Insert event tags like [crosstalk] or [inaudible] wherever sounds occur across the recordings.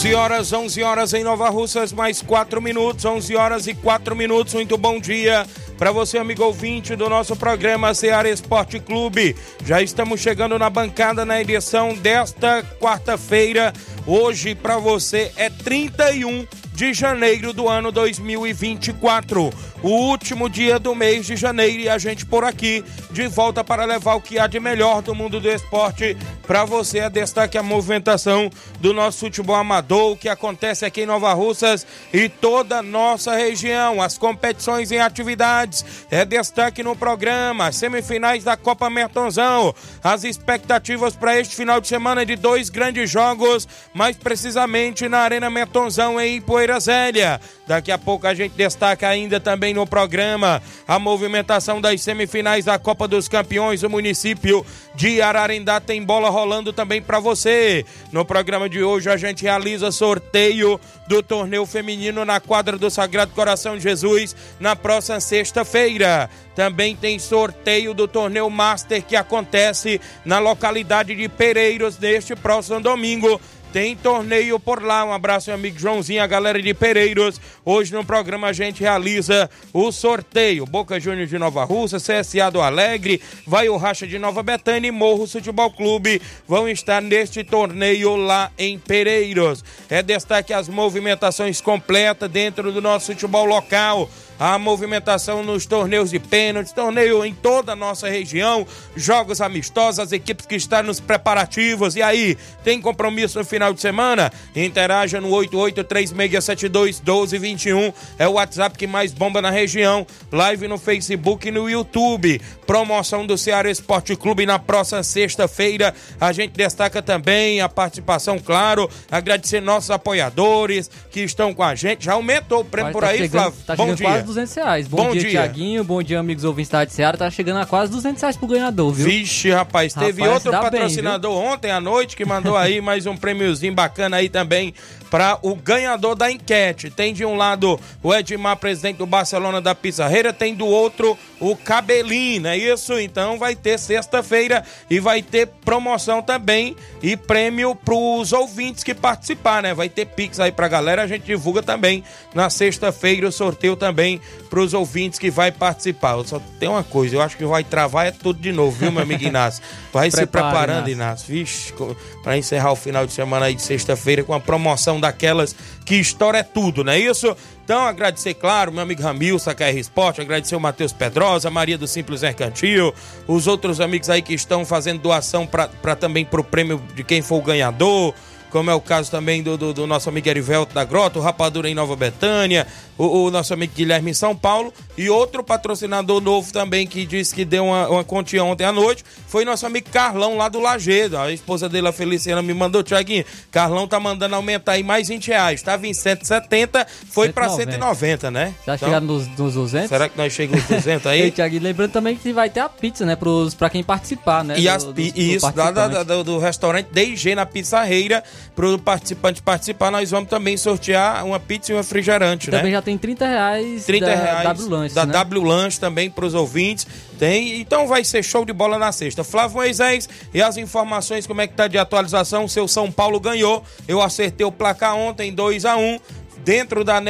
11 horas, 11 horas em Nova Russas, mais 4 minutos, 11 horas e 4 minutos. Muito bom dia para você, amigo ouvinte do nosso programa Ceará Esporte Clube. Já estamos chegando na bancada na edição desta quarta-feira. Hoje, para você, é 31 de janeiro do ano 2024. O último dia do mês de janeiro e a gente por aqui de volta para levar o que há de melhor do mundo do esporte para você. A destaque a movimentação do nosso futebol amador, o que acontece aqui em Nova Russas e toda a nossa região. As competições em atividades. É destaque no programa. Semifinais da Copa Mertonzão. As expectativas para este final de semana de dois grandes jogos, mais precisamente na Arena Mertonzão em Poeira Zélia. Daqui a pouco a gente destaca ainda também no programa a movimentação das semifinais da Copa dos Campeões. O município de Ararendá tem bola rolando também para você. No programa de hoje a gente realiza sorteio do torneio feminino na quadra do Sagrado Coração de Jesus na próxima sexta-feira. Também tem sorteio do torneio Master que acontece na localidade de Pereiros neste próximo domingo tem torneio por lá. Um abraço, meu amigo Joãozinho, a galera de Pereiros. Hoje no programa a gente realiza o sorteio. Boca Juniors de Nova Russa, CSA do Alegre, vai o Racha de Nova Betânia e Morro Futebol Clube vão estar neste torneio lá em Pereiros. É destaque as movimentações completas dentro do nosso futebol local a movimentação nos torneios de pênaltis, torneio em toda a nossa região, jogos amistosos, as equipes que estão nos preparativos. E aí, tem compromisso no final de semana? Interaja no 8836721221. É o WhatsApp que mais bomba na região. Live no Facebook e no YouTube. Promoção do Ceará Esporte Clube na próxima sexta-feira. A gente destaca também a participação, claro. Agradecer nossos apoiadores que estão com a gente. Já aumentou o prêmio por tá aí, chegando, Flávio? Tá Bom dia. Quase 200 reais. Bom, Bom dia, dia. Tiaguinho. Bom dia, amigos ouvintes da de Seara. Tá chegando a quase 200 reais pro ganhador, viu? Vixe, rapaz, teve Rapaz, outro dá bem, patrocinador ontem à noite que mandou aí [laughs] mais um prêmiozinho bacana aí também para o ganhador da enquete. Tem de um lado o Edmar, presidente do Barcelona da Pizarreira, tem do outro o Cabelinho, é isso? Então vai ter sexta-feira e vai ter promoção também e prêmio pros ouvintes que participar, né? Vai ter Pix aí pra galera, a gente divulga também na sexta-feira o sorteio também pros ouvintes que vai participar. Eu Só tem uma coisa, eu acho que vai travar é tudo de novo, viu, meu amigo Inácio? [laughs] Vai se Prepara, preparando, Inácio. Inácio. Vixe, pra encerrar o final de semana aí de sexta-feira com a promoção daquelas que história é tudo, não é isso? Então, agradecer, claro, meu amigo Ramilson, KR Esporte, agradecer o Matheus Pedrosa, Maria do Simples Mercantil, os outros amigos aí que estão fazendo doação para também pro prêmio de quem for o ganhador, como é o caso também do, do, do nosso amigo Erivelto da Grota, o Rapadura em Nova Betânia, o, o nosso amigo Guilherme em São Paulo e outro patrocinador novo também que disse que deu uma, uma quantia ontem à noite foi nosso amigo Carlão lá do Lagedo. A esposa dele, a Feliciana, me mandou, Tiaguinho, Carlão tá mandando aumentar aí mais 20 reais. Estava em 170, foi para 190, 190, né? Já Então, chegaram nos, nos 200? Será que nós chegamos aos 200 [laughs] Ei, aí? Tiaguinho, lembrando também que vai ter a pizza, né? Pros, pra quem participar, né? E, do- as, do e isso, lá da- da- do, do restaurante DG na Pizzarreira, para o participante participar, nós vamos também sortear uma pizza e um refrigerante, Também né? já tem 30 reais 30 da reais W Lanches, da né? W Lanche também para os ouvintes. Tem, então vai ser show de bola na sexta. Flávio Moisés e as informações, como é que tá de atualização? Seu São Paulo ganhou. Eu acertei o placar ontem, 2 a 1 dentro da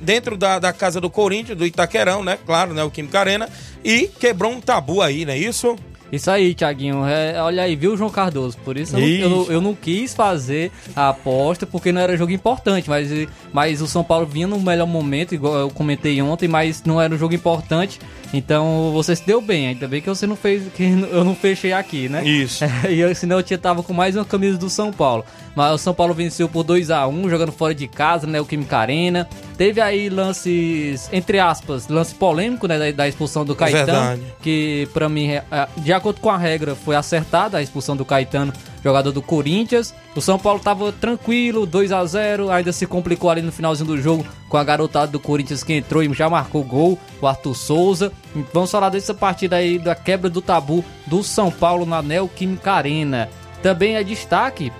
dentro da, da casa do Corinthians, do Itaquerão, né? Claro, né? O Química Arena. E quebrou um tabu aí, não é isso? Isso aí, Thiaguinho. É, olha aí, viu, João Cardoso? Por isso eu não, eu, eu não quis fazer a aposta, porque não era jogo importante. Mas, mas o São Paulo vinha no melhor momento, igual eu comentei ontem, mas não era um jogo importante. Então você se deu bem. Ainda bem que você não fez, que [laughs] eu não fechei aqui, né? Isso. [laughs] e eu, senão eu tinha, tava com mais uma camisa do São Paulo. Mas o São Paulo venceu por 2 a 1 jogando fora de casa, né? O Química Arena. Teve aí lances, entre aspas, lance polêmico, né? Da, da expulsão do Caetano. Verdade. Que pra mim, é, é, de acordo com a regra, foi acertada a expulsão do Caetano, jogador do Corinthians. O São Paulo tava tranquilo, 2 a 0 ainda se complicou ali no finalzinho do jogo com a garotada do Corinthians que entrou e já marcou gol, o Arthur Souza. Vamos falar dessa partida aí da quebra do tabu do São Paulo na Neoquímica Arena. Também é destaque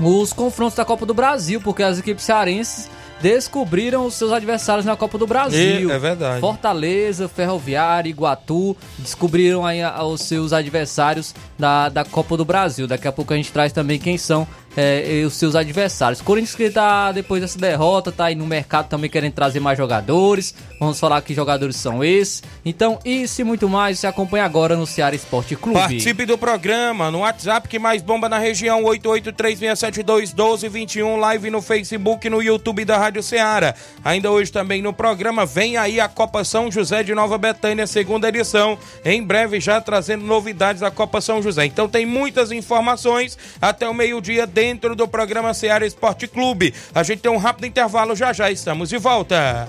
os confrontos da Copa do Brasil, porque as equipes cearenses descobriram os seus adversários na Copa do Brasil. E- é verdade. Fortaleza, Ferroviária, Iguatu descobriram aí os seus adversários da, da Copa do Brasil. Daqui a pouco a gente traz também quem são é, os seus adversários. Corinthians que tá depois dessa derrota, tá aí no mercado também querendo trazer mais jogadores. Vamos falar que jogadores são esses. Então, isso e muito mais, você acompanha agora no Ceará Esporte Clube. Participe do programa no WhatsApp que mais bomba na região 8836721221, live no Facebook e no YouTube da Rádio Ceará. Ainda hoje também no programa vem aí a Copa São José de Nova Betânia, segunda edição. Em breve já trazendo novidades da Copa São José. Então tem muitas informações até o meio-dia dentro do programa Ceará Esporte Clube. A gente tem um rápido intervalo, já já estamos de volta.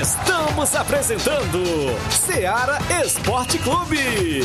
Estamos apresentando Seara Esporte Clube.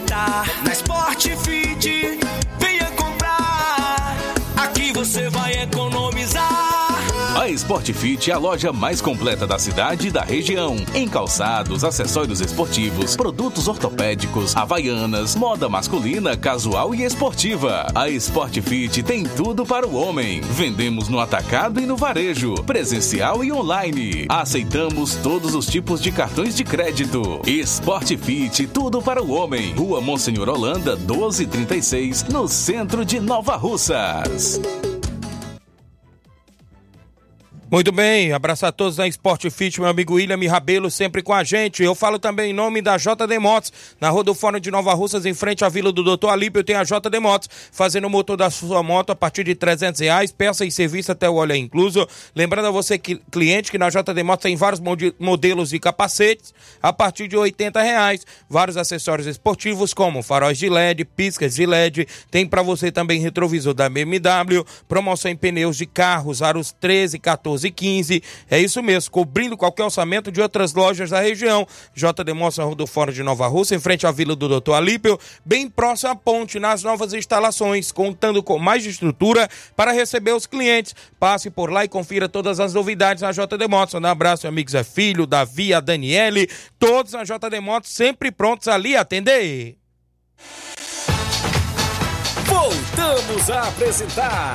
aproveitar. A Sport Fit é a loja mais completa da cidade e da região. Em calçados, acessórios esportivos, produtos ortopédicos, havaianas, moda masculina, casual e esportiva. A Sport Fit tem tudo para o homem. Vendemos no atacado e no varejo, presencial e online. Aceitamos todos os tipos de cartões de crédito. Sport Fit, tudo para o homem. Rua Monsenhor Holanda, 1236, no centro de Nova Russas. Muito bem, abraço a todos da Sport Fit, meu amigo William Rabelo, sempre com a gente. Eu falo também em nome da JD Motos, na Rua do Fórum de Nova Russas, em frente à Vila do Doutor Alípio, tem a JD Motos, fazendo o motor da sua moto a partir de 300 reais, peça e serviço até o óleo incluso. Lembrando a você, que, cliente, que na JD Motos tem vários mode- modelos de capacetes a partir de 80 reais, vários acessórios esportivos como faróis de LED, piscas de LED, tem para você também retrovisor da BMW, promoção em pneus de carros, aros 13, 14 1415. É isso mesmo, cobrindo qualquer orçamento de outras lojas da região. JD do Fora de Nova Rússia, em frente à Vila do Doutor Alípio, bem próximo à ponte, nas novas instalações, contando com mais estrutura para receber os clientes. Passe por lá e confira todas as novidades na JD Motos. Um abraço, meu amigo Zé Filho, Davi, a Daniele, todos na JD Motos, sempre prontos ali a atender. Voltamos a apresentar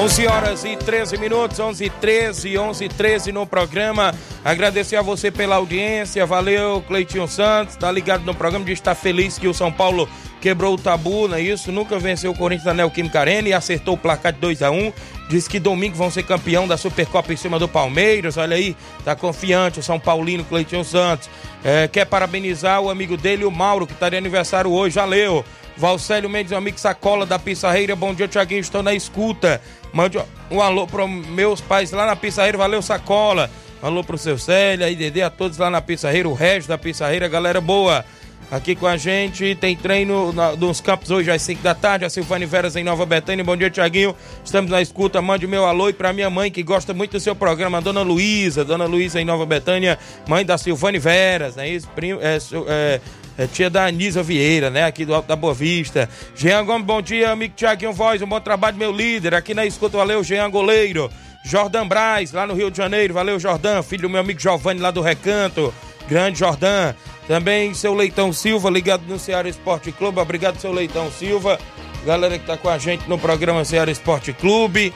11 horas e 13 minutos, 11 e 13, 11 e 13 no programa. Agradecer a você pela audiência, valeu Cleitinho Santos, tá ligado no programa, de estar feliz que o São Paulo quebrou o tabu, não é isso? Nunca venceu o Corinthians da Neoquímica Arena e acertou o placar de 2 a 1 Diz que domingo vão ser campeão da Supercopa em cima do Palmeiras, olha aí, tá confiante o São Paulino Cleitinho Santos. É, quer parabenizar o amigo dele, o Mauro, que tá de aniversário hoje, valeu. Valcélio Mendes, amigo Sacola da Pissarreira. Bom dia, Tiaguinho. Estou na escuta. Mande um alô para meus pais lá na Pissarreira. Valeu, Sacola. Alô pro seu Célio, aí, Dedê, a todos lá na Pissarreira, o resto da Pissarreira, galera boa. Aqui com a gente, tem treino na, nos campos hoje às 5 da tarde, a Silvane Veras em Nova Betânia. Bom dia, Tiaguinho. Estamos na escuta. Mande meu alô e pra minha mãe que gosta muito do seu programa, a Dona Luísa. Dona Luísa em Nova Betânia, mãe da Silvane Veras, né? Isso, é, é, é tia da Anísia Vieira, né? Aqui do Alto da Boa Vista. Jean Gomes, bom dia, amigo Tiaguinho Voz, um bom trabalho, meu líder. Aqui na escuta, valeu, Jean Goleiro. Jordan Braz, lá no Rio de Janeiro, valeu, Jordan. Filho do meu amigo Giovanni, lá do Recanto. Grande Jordan. Também seu Leitão Silva, ligado no Ceará Esporte Clube. Obrigado, seu Leitão Silva. Galera que tá com a gente no programa Ceará Esporte Clube.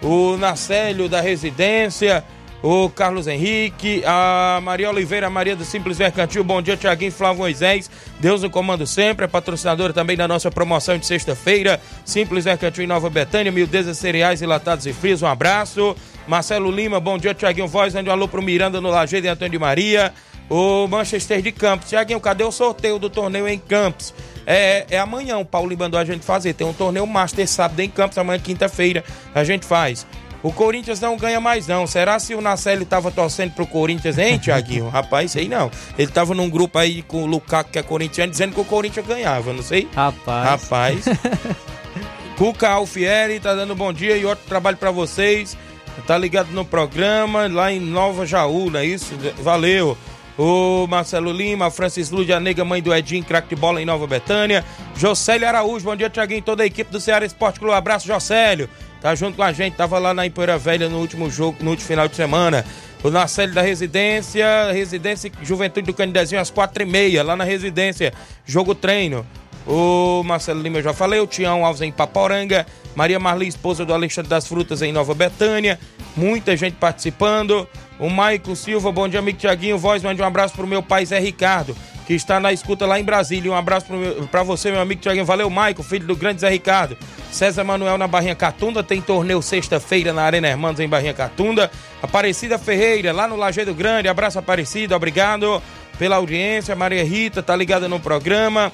O Nacélio da Residência o Carlos Henrique, a Maria Oliveira, Maria do Simples Mercantil, bom dia, Tiaguinho Flávio Moisés, Deus no comando sempre, é patrocinadora também da nossa promoção de sexta-feira, Simples Mercantil em Nova Betânia, Mildeza Cereais, Enlatados e Frios, um abraço, Marcelo Lima, bom dia, Tiaguinho Voz, onde um alô pro Miranda no Lajeiro e Antônio de Maria, o Manchester de Campos, Tiaguinho, cadê o sorteio do torneio em Campos? É, é amanhã, o Paulo mandou a gente fazer, tem um torneio Master sábado em Campos, amanhã quinta-feira a gente faz. O Corinthians não ganha mais, não. Será se o Nacelli tava torcendo pro Corinthians, hein, [laughs] Tiaguinho? Rapaz, sei não. Ele tava num grupo aí com o Lukaku, que é corintiano, dizendo que o Corinthians ganhava, não sei. Rapaz. Rapaz. [laughs] Cuca Alfieri tá dando bom dia e outro trabalho para vocês. Tá ligado no programa lá em Nova Jaú, não é isso? Valeu. O Marcelo Lima, Francis Lúdia, a nega mãe do Edinho, craque de bola em Nova Betânia. Jocélio Araújo, bom dia, Tiaguinho, toda a equipe do Ceará Esporte Clube. Abraço, Jocélio. Tá junto com a gente, tava lá na Empoeira Velha no último jogo, no último final de semana. O Narcélio da Residência, Residência Juventude do Canidezinho às quatro e meia, lá na Residência, jogo treino. O Marcelo Lima eu já falei, o Tião Alves em Paporanga, Maria Marli, esposa do Alexandre das Frutas em Nova Betânia, muita gente participando. O Maico Silva, bom dia, amigo Tiaguinho, voz, mande um abraço pro meu pai Zé Ricardo, que está na escuta lá em Brasília. Um abraço para você, meu amigo Tiaguinho. Valeu, Maico, filho do grande Zé Ricardo. César Manuel na Barrinha Catunda, tem torneio sexta-feira na Arena Hermanos em Barrinha Catunda. Aparecida Ferreira, lá no Lajeado Grande. Abraço, Aparecida, obrigado pela audiência. Maria Rita tá ligada no programa.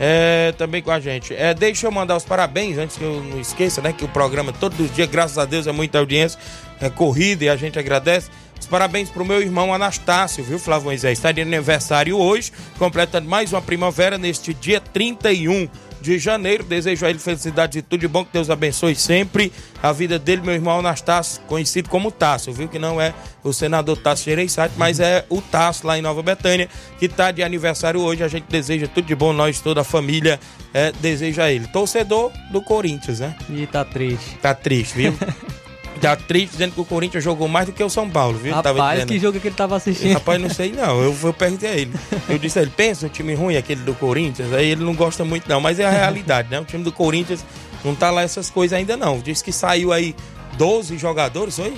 É, também com a gente. É, deixa eu mandar os parabéns, antes que eu não esqueça, né? Que o programa todos os dias, graças a Deus, é muita audiência, é corrida e a gente agradece. Parabéns pro meu irmão Anastácio, viu, Flávio Moisés? Está de aniversário hoje, completando mais uma primavera neste dia 31 de janeiro. Desejo a ele felicidade e tudo de bom, que Deus abençoe sempre a vida dele, meu irmão Anastácio, conhecido como Tasso, viu? Que não é o senador Tasso Gereissati, mas é o Tasso lá em Nova Betânia, que está de aniversário hoje. A gente deseja tudo de bom, nós, toda a família, é, deseja a ele. Torcedor do Corinthians, né? E tá triste. Tá triste, viu? [laughs] Tá triste dizendo que o Corinthians jogou mais do que o São Paulo, viu? Rapaz, que jogo que ele tava assistindo? Rapaz, não sei não. Eu, eu perguntei a ele. Eu disse a ele, pensa, o time ruim aquele do Corinthians. Aí ele não gosta muito não, mas é a realidade, né? O time do Corinthians não tá lá essas coisas ainda não. Diz que saiu aí 12 jogadores, foi?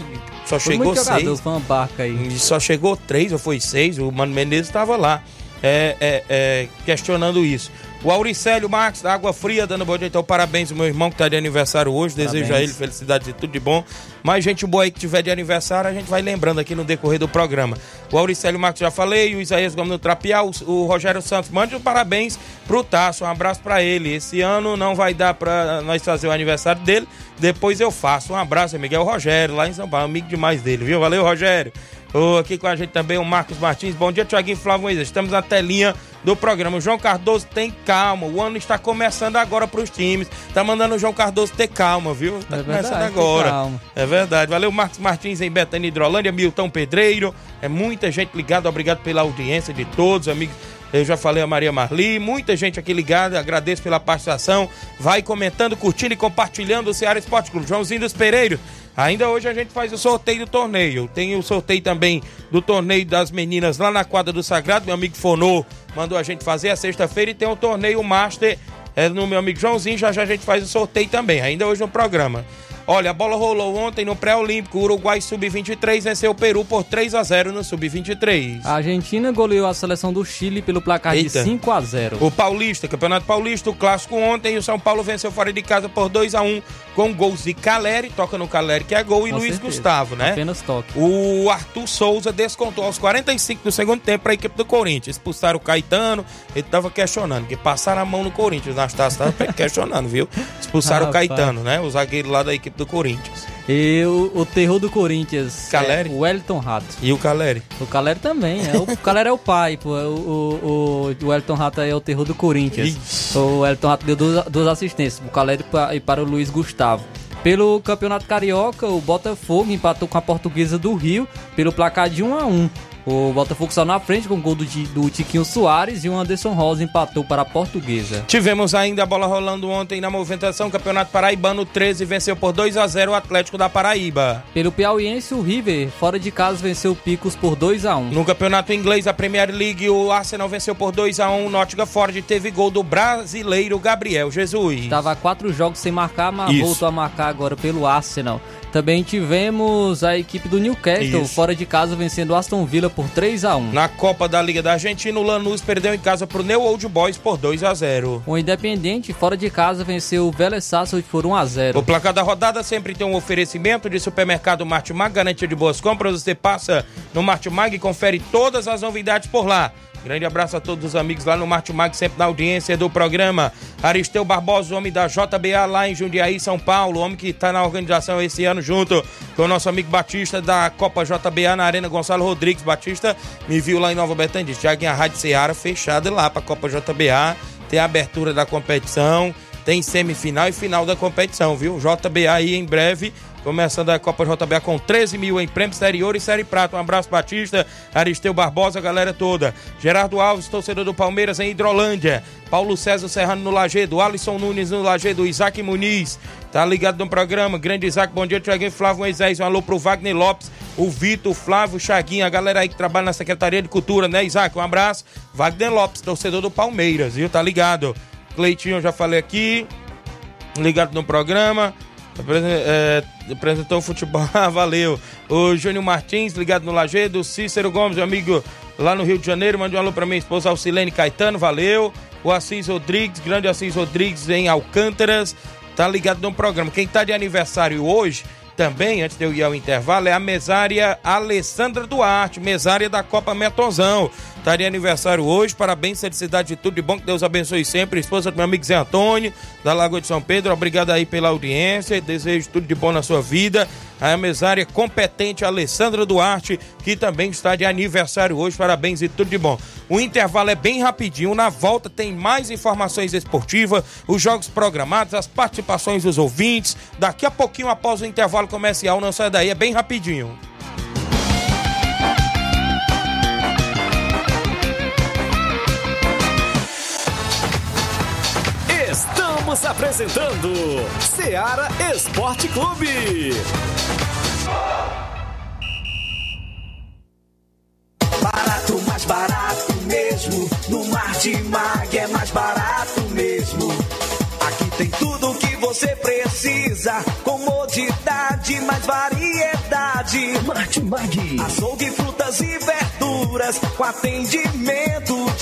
Só foi chegou seis. Foi uma barca aí. Só chegou três ou foi seis. O Mano Menezes estava lá é, é, é, questionando isso. O Auricélio Marques, da Água Fria, dando bom dia. Então, parabéns ao meu irmão que está de aniversário hoje. Desejo a Parabéns. ele felicidade e tudo de bom. Mais gente boa aí que tiver de aniversário, a gente vai lembrando aqui no decorrer do programa. O Auricélio Marques já falei, o Isaías Gomes no Trapial, o, Rogério Santos. Mande um parabéns pro Tasso, um abraço para ele. Esse ano não vai dar para nós fazer o aniversário dele, depois eu faço. Um abraço, o Rogério, lá em São Paulo, amigo demais dele, viu? Valeu, Rogério. Ô, aqui com a gente também o Marcos Martins. Bom dia, Tiaguinho Flávio Moisés. Estamos na telinha do programa. O João Cardoso tem calma. O ano está começando agora para os times. Tá mandando o João Cardoso ter calma, viu? Tá É começando verdade, agora. É verdade. Valeu, Marcos Martins em Betânia Hidrolândia, Milton Pedreiro. É muita gente ligada. Obrigado pela audiência de todos, amigos. Eu já falei a Maria Marli, muita gente aqui ligada, agradeço pela participação. Vai comentando, curtindo e compartilhando o Ceará Esporte Clube. Joãozinho dos Pereiros, ainda hoje a gente faz o sorteio do torneio. Tem o sorteio também do torneio das meninas lá na quadra do Sagrado. Meu amigo Fonô mandou a gente fazer a sexta-feira e tem o torneio Master é, no meu amigo Joãozinho. Já já a gente faz o sorteio também, ainda hoje no programa. Olha, a bola rolou ontem no pré-olímpico. O Uruguai Sub-23 venceu o Peru por 3 a 0 no Sub-23. A Argentina goleou a seleção do Chile pelo placar Eita. de 5 a 0. O Paulista, Campeonato Paulista, o clássico ontem, o São Paulo venceu fora de casa por 2 a 1 com gols de Caleri, toca no Caleri que é gol, e Com Luiz certeza. Gustavo, né? Apenas toque. O Arthur Souza descontou aos 45 do segundo tempo para a equipe do Corinthians. Expulsaram o Caetano, ele tava questionando, que passaram a mão no Corinthians. Nastácio tava [laughs] questionando, viu? Expulsaram o Rapaz. Caetano, né? O zagueiro lá da equipe do Corinthians. E o, o terror do Corinthians Caleri? é o Wellington Rato. E o Caleri? O Caleri também. É. O Caleri é o pai, pô. O, o, o Wellington Rato é o terror do Corinthians. Ixi. O Wellington Rato deu duas, duas assistências pro Caleri e para o Luiz Gustavo. Pelo Campeonato Carioca, o Botafogo empatou com a Portuguesa do Rio pelo placar de 1 a 1 O Botafogo saiu na frente com o gol do, do Tiquinho Soares e o Anderson Rosa empatou para a Portuguesa. Tivemos ainda a bola rolando ontem na movimentação. Campeonato Paraibano 13 venceu por 2 a 0 o Atlético da Paraíba. Pelo Piauiense, o River, fora de casa, venceu o Picos por 2 a 1 No campeonato inglês, a Premier League, o Arsenal venceu por 2 a 1 o Nottingham Forest teve gol do brasileiro Gabriel Jesus. Estava quatro jogos sem marcar, mas Isso. voltou a marcar agora pelo Arsenal. Também tivemos a equipe do Newcastle, Isso. fora de casa, vencendo o Aston Villa por 3 a 1 Na Copa da Liga da Argentina, o Lanús perdeu em casa pro New Old Boys por 2 a 0 O Independente, fora de casa, venceu o Vélez Sarsfield por 1 a 0 O placar da rodada sempre tem um oferecimento de supermercado Martimag, garantia de boas compras. Você passa no Martimag e confere todas as novidades por lá. Grande abraço a todos os amigos lá no Martimag, sempre na audiência do programa. Aristeu Barbosa, homem da JBA lá em Jundiaí, São Paulo. Homem que está na organização esse ano junto com o nosso amigo Batista da Copa JBA na Arena Gonçalo Rodrigues. Batista me viu lá em Nova Betânia. Disse, Tiaguinho, a Rádio Ceará fechada lá para a Copa JBA. Tem a abertura da competição tem semifinal e final da competição, viu? JBA aí em breve, começando a Copa JBA com 13 mil em prêmio exterior e série prata. Um abraço, Batista, Aristeu Barbosa, galera toda. Gerardo Alves, torcedor do Palmeiras em Hidrolândia. Paulo César Serrano no Lagedo, Alisson Nunes no Lagedo, Isaac Muniz, tá ligado no programa. Grande Isaac, bom dia, Tiaguinho Flávio Moisés. Um alô pro Wagner Lopes, o Vitor, o Flávio, o a galera aí que trabalha na Secretaria de Cultura, né, Isaac? Um abraço. Wagner Lopes, torcedor do Palmeiras, viu? Tá ligado? Cleitinho, já falei aqui. Ligado no programa. É, apresentou o futebol. [laughs] Ah, valeu. O Júnior Martins, ligado no Lagedo. Cícero Gomes, amigo lá no Rio de Janeiro. Mande um alô pra minha esposa Alcilene Caetano, valeu. O Assis Rodrigues, grande Assis Rodrigues em Alcântaras. Tá ligado no programa. Quem tá de aniversário hoje, também, antes de eu ir ao intervalo, é a mesária Alessandra Duarte, mesária da Copa Metozão. De aniversário hoje, parabéns, felicidade de tudo de bom, que Deus abençoe sempre. Esposa do meu amigo Zé Antônio, da Lagoa de São Pedro, obrigado aí pela audiência, desejo tudo de bom na sua vida. A mesária competente Alessandra Duarte, que também está de aniversário hoje, parabéns e tudo de bom. O intervalo é bem rapidinho, na volta tem mais informações esportivas, os jogos programados, as participações dos ouvintes. Daqui a pouquinho, após o intervalo comercial, não sai daí, é bem rapidinho. Estamos apresentando Seara Esporte Clube. Barato, mais barato mesmo. No Martimag é mais barato mesmo. Aqui tem tudo o que você precisa. Comodidade, mais variedade. Martimag. Açougue, frutas e verduras com atendimento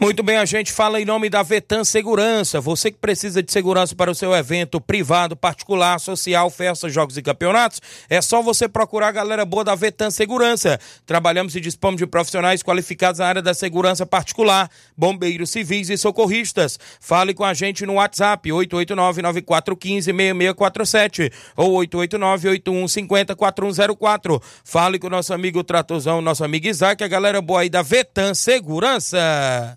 Muito bem, a gente fala em nome da Vetan Segurança. Você que precisa de segurança para o seu evento privado, particular, social, festas, jogos e campeonatos, é só você procurar a galera boa da Vetan Segurança. Trabalhamos e dispomos de profissionais qualificados na área da segurança particular, bombeiros civis e socorristas. Fale com a gente no WhatsApp 889-9415-6647 ou 889-8150-4104. Fale com o nosso amigo Tratozão, nosso amigo Isaac, a galera boa aí da Vetan Segurança.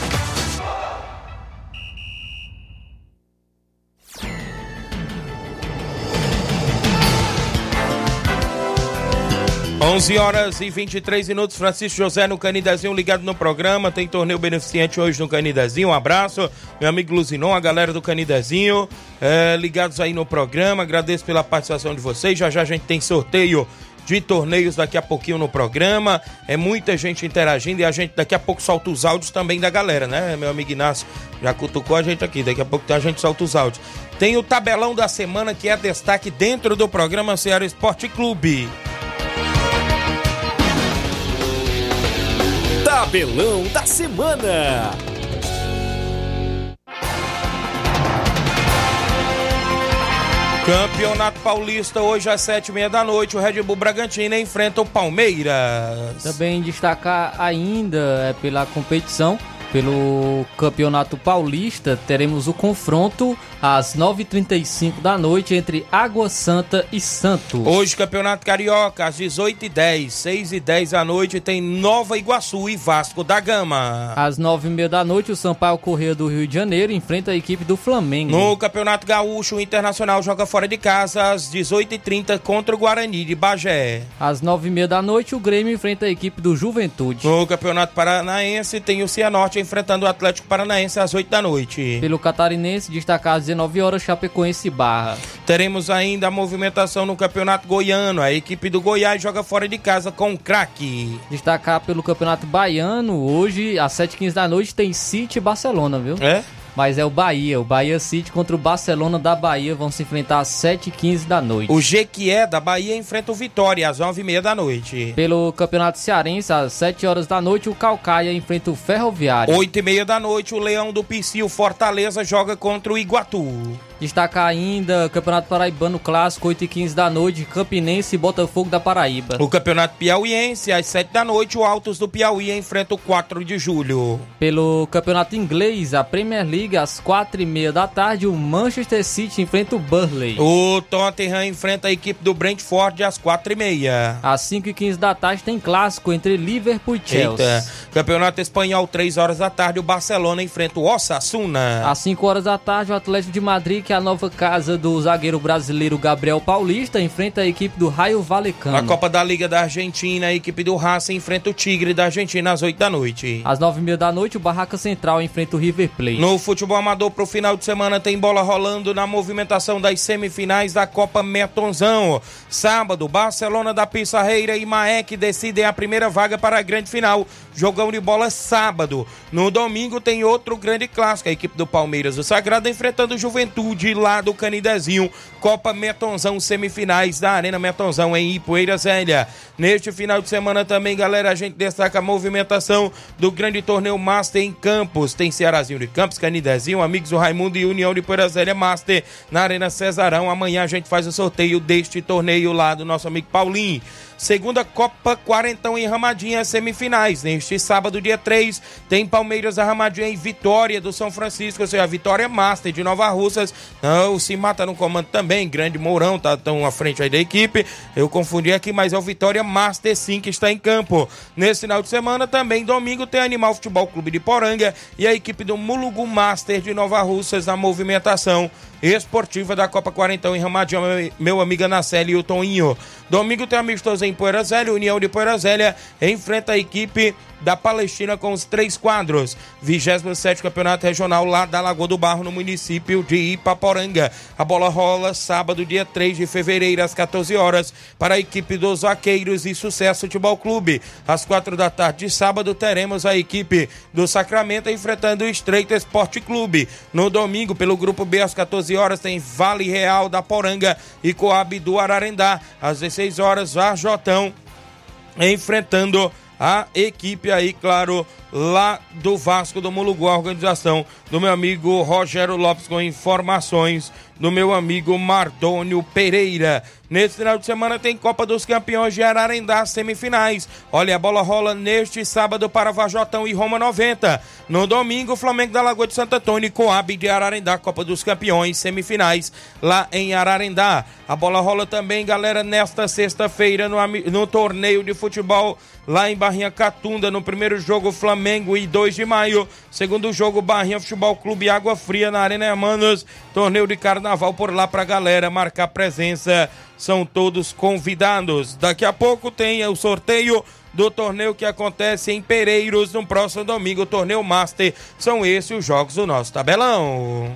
11 horas e 23 minutos, Francisco José no Canidezinho ligado no programa, tem torneio beneficente hoje no Canidezinho, um abraço, meu amigo Luzinon, a galera do Canidezinho, é, ligados aí no programa, agradeço pela participação de vocês, já já a gente tem sorteio de torneios daqui a pouquinho no programa, é muita gente interagindo e a gente daqui a pouco solta os áudios também da galera, né, meu amigo Inácio, já cutucou a gente aqui, daqui a pouco a gente solta os áudios. Tem o tabelão da semana que é destaque dentro do programa Ceará Esporte Clube. Tabelão da semana. Campeonato Paulista, hoje às sete e meia da noite, o Red Bull Bragantino enfrenta o Palmeiras. Também destacar ainda é, pela competição, pelo Campeonato Paulista, teremos o confronto às 9h35 da noite entre Água Santa e Santos. Hoje, Campeonato Carioca, às 18h10, 6h10 da noite, tem Nova Iguaçu e Vasco da Gama. Às 9h30 da noite, o Sampaio Correia do Rio de Janeiro enfrenta a equipe do Flamengo. No Campeonato Gaúcho, o Internacional joga fora de casa às 18h30 contra o Guarani de Bagé. Às 9h30 da noite, o Grêmio enfrenta a equipe do Juventude. No Campeonato Paranaense, tem o Cianorte enfrentando o Atlético Paranaense às 8 da noite. Pelo Catarinense, destacar às 19 horas, Chapecoense e Barra. Teremos ainda a movimentação no Campeonato Goiano. A equipe do Goiás joga fora de casa com o craque. Destacar pelo Campeonato Baiano, hoje, às 7h15 da noite, tem City e Barcelona, viu? É? Mas é o Bahia, o Bahia City contra o Barcelona da Bahia vão se enfrentar às 7h15 da noite. O Jequié da Bahia enfrenta o Vitória às 9h30 da noite. Pelo Campeonato Cearense, às 7 horas da noite, o Calcaia enfrenta o Ferroviário. 8h30 da noite, o Leão do Pici, o Fortaleza, joga contra o Iguatu. Destacar ainda Campeonato Paraibano Clássico, 8h15 da noite, Campinense e Botafogo da Paraíba. O Campeonato Piauiense, às 7 da noite, o Altos do Piauí enfrenta o 4 de julho. Pelo Campeonato Inglês, a Premier League, às 4h30 da tarde, o Manchester City enfrenta o Burley. O Tottenham enfrenta a equipe do Brentford às 4h30. Às 5h15 da tarde tem clássico entre Liverpool e Chelsea. Eita. Campeonato Espanhol, 3 horas da tarde, o Barcelona enfrenta o Osasuna. Às 5 horas da tarde, o Atlético de Madrid, que é a nova casa do zagueiro brasileiro Gabriel Paulista, enfrenta a equipe do Raio Valecano. A Copa da Liga da Argentina, a equipe do Racing enfrenta o Tigre da Argentina às 8 da noite. Às 9h30 da noite, o Barraca Central enfrenta o River Plate. No futebol amador pro final de semana tem bola rolando na movimentação das semifinais da Copa Metonzão. Sábado, Barcelona da Pissarreira e Maek decidem a primeira vaga para a grande final. Jogão de bola sábado. No domingo tem outro grande clássico, a equipe do Palmeiras do Sagrado enfrentando o Juventude lá do Canidezinho. Copa Metonzão semifinais da Arena Metonzão em Ipueira Zélia. Neste final de semana também, galera, a gente destaca a movimentação do grande torneio Master em Campos. Tem Cearazinho de Campos, Canidezinho, Amigos do Raimundo e União de Ipueira Zélia Master na Arena Cesarão. Amanhã a gente faz o sorteio deste torneio lá do nosso amigo Paulinho. Segunda Copa Quarentão em Ramadinha, semifinais. Neste sábado, dia 3, tem Palmeiras a Ramadinha e Vitória do São Francisco, ou seja, a Vitória Master de Nova Russas. Não, Cimar tá no comando também, Grande Mourão tá tão à frente aí da equipe. Eu confundi aqui, mas é o Vitória Master sim que está em campo. Nesse final de semana, também domingo, tem Animal Futebol Clube de Poranga e a equipe do Mulugu Master de Nova Russas na movimentação esportiva da Copa Quarentão em Ramadinho, meu amigo Anaceli e o Toninho. Domingo tem amistoso em Zélia, União de Poeira Zélia enfrenta a equipe da Palestina com os três quadros. 27 Campeonato Regional lá da Lagoa do Barro, no município de Ipaporanga. A bola rola sábado, dia 3 de fevereiro, às 14 horas, para a equipe dos Vaqueiros e Sucesso Futebol Clube. Às 4 da tarde de sábado, teremos a equipe do Sacramento enfrentando o Estreito Esporte Clube. No domingo, pelo grupo B, às 14 horas, tem Vale Real da Poranga e Coab do Ararendá. Às 16 horas, Varjotão enfrentando a equipe aí, claro, lá do Vasco do Mulugu, a organização do meu amigo Rogério Lopes com informações do meu amigo Mardônio Pereira. Nesse final de semana tem Copa dos Campeões de Ararendá, semifinais. Olha, a bola rola neste sábado para Vajotão e Roma 90. No domingo, Flamengo da Lagoa de Santo Antônio e Coab de Ararendá, Copa dos Campeões, semifinais lá em Ararendá. A bola rola também, galera, nesta sexta-feira no, no torneio de futebol lá em Barrinha Catunda, no primeiro jogo Flamengo e 2 de maio. Segundo jogo, Barrinha Futebol Clube Água Fria na Arena Hermanos. Torneio de carnaval por lá pra galera marcar presença. São todos convidados. Daqui a pouco tem o sorteio do torneio que acontece em Pereiros no próximo domingo, torneio Master. São esses os jogos do nosso tabelão.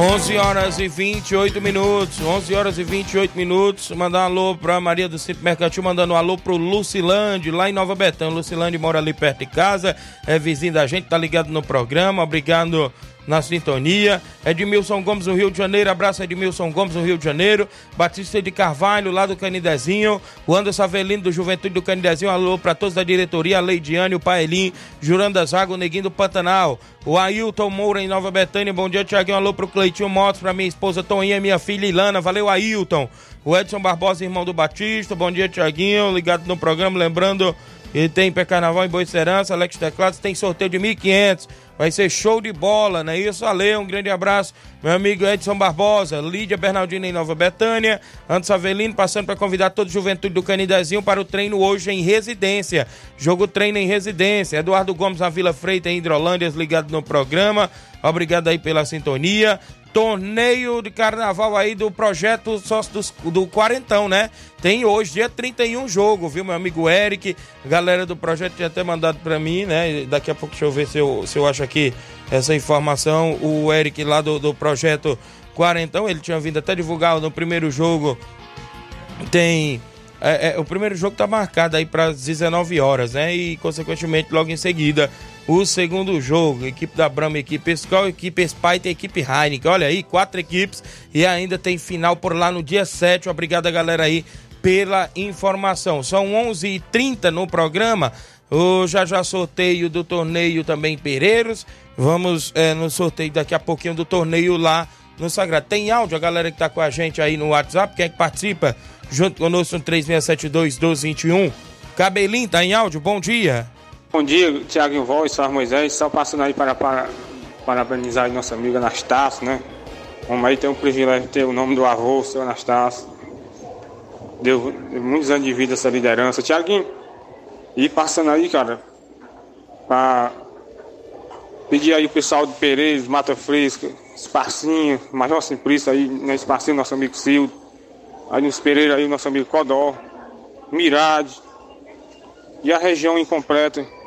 11 horas e 28 minutos, 11 horas e 28 minutos. Mandar um alô pra Maria do Centro Mercantil, mandando um alô pro Lucilândio, lá em Nova Betânia. Lucilândio mora ali perto de casa, é vizinho da gente, tá ligado no programa. Obrigado na sintonia. Edmilson Gomes do Rio de Janeiro, abraço Edmilson Gomes do Rio de Janeiro. Batista de Carvalho, lá do Canidezinho. O Anderson Avelino do Juventude do Canidezinho, alô para todos da diretoria, a Leidiane, o Paelim, Juranda Zago, Neguinho do Pantanal. O Ailton Moura em Nova Betânia, bom dia, Tiaguinho. Alô pro Cleitinho Motos, pra minha esposa Toninha minha filha Ilana. Valeu, Ailton. O Edson Barbosa, irmão do Batista, bom dia, Tiaguinho. Ligado no programa, lembrando que tem pré-carnaval em Boa Serança, Alex Teclados, tem sorteio de 1.500. Vai ser show de bola, não é isso? Ale, um grande abraço. Meu amigo Edson Barbosa, Lídia Bernardina em Nova Betânia, Antes Avelino, passando para convidar toda a juventude do Canidezinho para o treino hoje em residência. Jogo treino em residência. Eduardo Gomes na Vila Freita, em Hidrolândia, ligado no programa. Obrigado aí pela sintonia torneio de carnaval aí do projeto sócio do, do Quarentão, né? Tem hoje, dia 31, jogo, viu, meu amigo Eric? Galera do projeto tinha até mandado para mim, né? Daqui a pouco deixa eu ver se eu, se eu acho aqui essa informação. O Eric lá do, do projeto Quarentão, ele tinha vindo até divulgar no primeiro jogo. Tem. É, é, o primeiro jogo tá marcado aí para 19 horas, né? E, consequentemente, logo em seguida o segundo jogo. Equipe da Brahma, equipe Skol, equipe Spite equipe Heineken. Olha aí, quatro equipes e ainda tem final por lá no dia 7. Obrigado, galera, aí pela informação. São 11h30 no programa. O já já sorteio do torneio também Pereiros. Vamos é, no sorteio daqui a pouquinho do torneio lá no Sagrado. Tem áudio, a galera que tá com a gente aí no WhatsApp, quem é que participa junto conosco no 3672 1221. Cabelinho, tá em áudio? Bom dia. Bom dia, Tiago Voz, Sr. Moisés, só passando aí para, para parabenizar aí nossa amiga Anastácio, né? Como aí tem o privilégio de ter o nome do avô, o seu Anastácio. Deu, deu muitos anos de vida essa liderança. Tiaguinho, e passando aí, cara, para pedir aí o pessoal de Pereira, Mata Fresca, Espacinho, Major Simplício aí, né, Espacinho, nosso amigo Cildo, aí nos Pereira aí, nosso amigo Codó, Mirade, e a região incompleta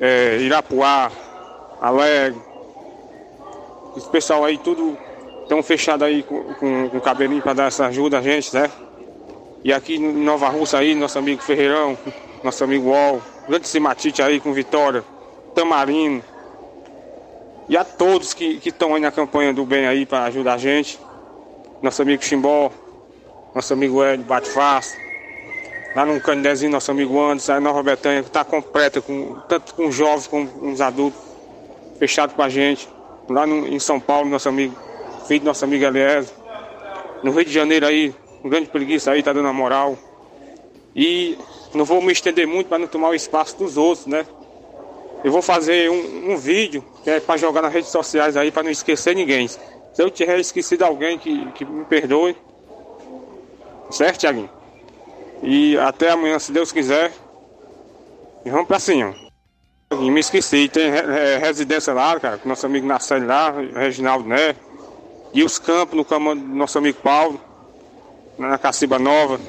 é, Irapuá, Alegre. Esse pessoal aí tudo tão fechado aí com, o cabelinho para dar essa ajuda a gente, né? E aqui em Nova Russa aí, nosso amigo Ferreirão, nosso amigo Ol, grande Simatite aí com Vitória, Tamarino. E a todos que estão aí na campanha do bem aí para ajudar a gente. Nosso amigo Chimbó, nosso amigo Ed Bate Fácil. Lá no Canidezinho, nosso amigo Anderson, aí Nova Betânia, que está completa, com, tanto com jovens como com os adultos, fechado com a gente. Lá no, em São Paulo, nosso amigo, filho do nosso amigo Eliésio. No Rio de Janeiro aí, um grande preguiça aí, tá dando a moral. E não vou me estender muito para não tomar o espaço dos outros, né? Eu vou fazer um, um vídeo que é para jogar nas redes sociais aí para não esquecer ninguém. Se eu tiver esquecido alguém que, que me perdoe. Certo, Tiaguinho? E até amanhã, se Deus quiser. E vamos pra cima. E me esqueci, tem é, residência lá, cara, com nosso amigo Narcélio lá, Reginaldo Né. E os campos no comando do nosso amigo Paulo, na Caciba Nova.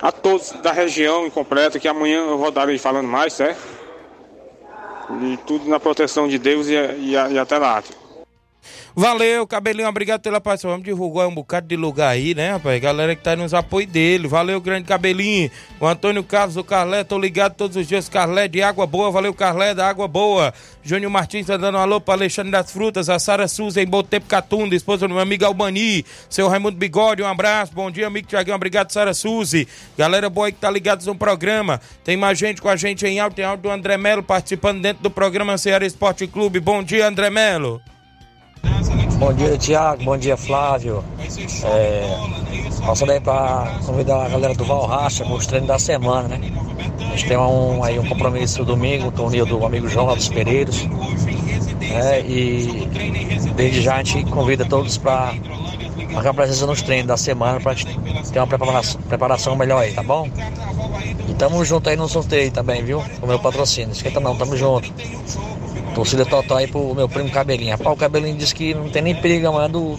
A todos da região incompleta, que amanhã eu vou dar falando mais, certo? E tudo na proteção de Deus e, e, e até lá. Valeu, cabelinho, obrigado pela participação. Vamos divulgar um bocado de lugar aí, né, rapaz? Galera que tá nos apoio dele. Valeu, grande cabelinho. O Antônio Carlos, o Carlé, tô ligado todos os dias. Carlé de Água Boa, valeu, Carlé da Água Boa. Júnior Martins tá dando um alô pra Alexandre das Frutas, a Sara Souza em Botepo Catunda, esposa do meu amigo Albani. Seu Raimundo Bigode, um abraço. Bom dia, amigo Tiaguinho, obrigado, Sara Suzy. Galera boa aí que tá ligados no programa. Tem mais gente com a gente em áudio, tem áudio do André Melo participando dentro do programa Ceará Esporte Clube. Bom dia, André Melo. Bom dia, Tiago. Bom dia, Flávio. É, passando aí para convidar a galera do Valracha para os treinos da semana, né? A gente tem um, aí um compromisso domingo, o torneio do amigo João dos Pereiros. É, e desde já a gente convida todos para marcar presença nos treinos da semana para ter uma preparação, preparação melhor aí, tá bom? E tamo junto aí no sorteio também, viu? O meu patrocínio. Esquenta não, tamo junto. Torcida total aí pro meu primo Cabelinho. Rapaz, o Cabelinho disse que não tem nem perigo amanhã do,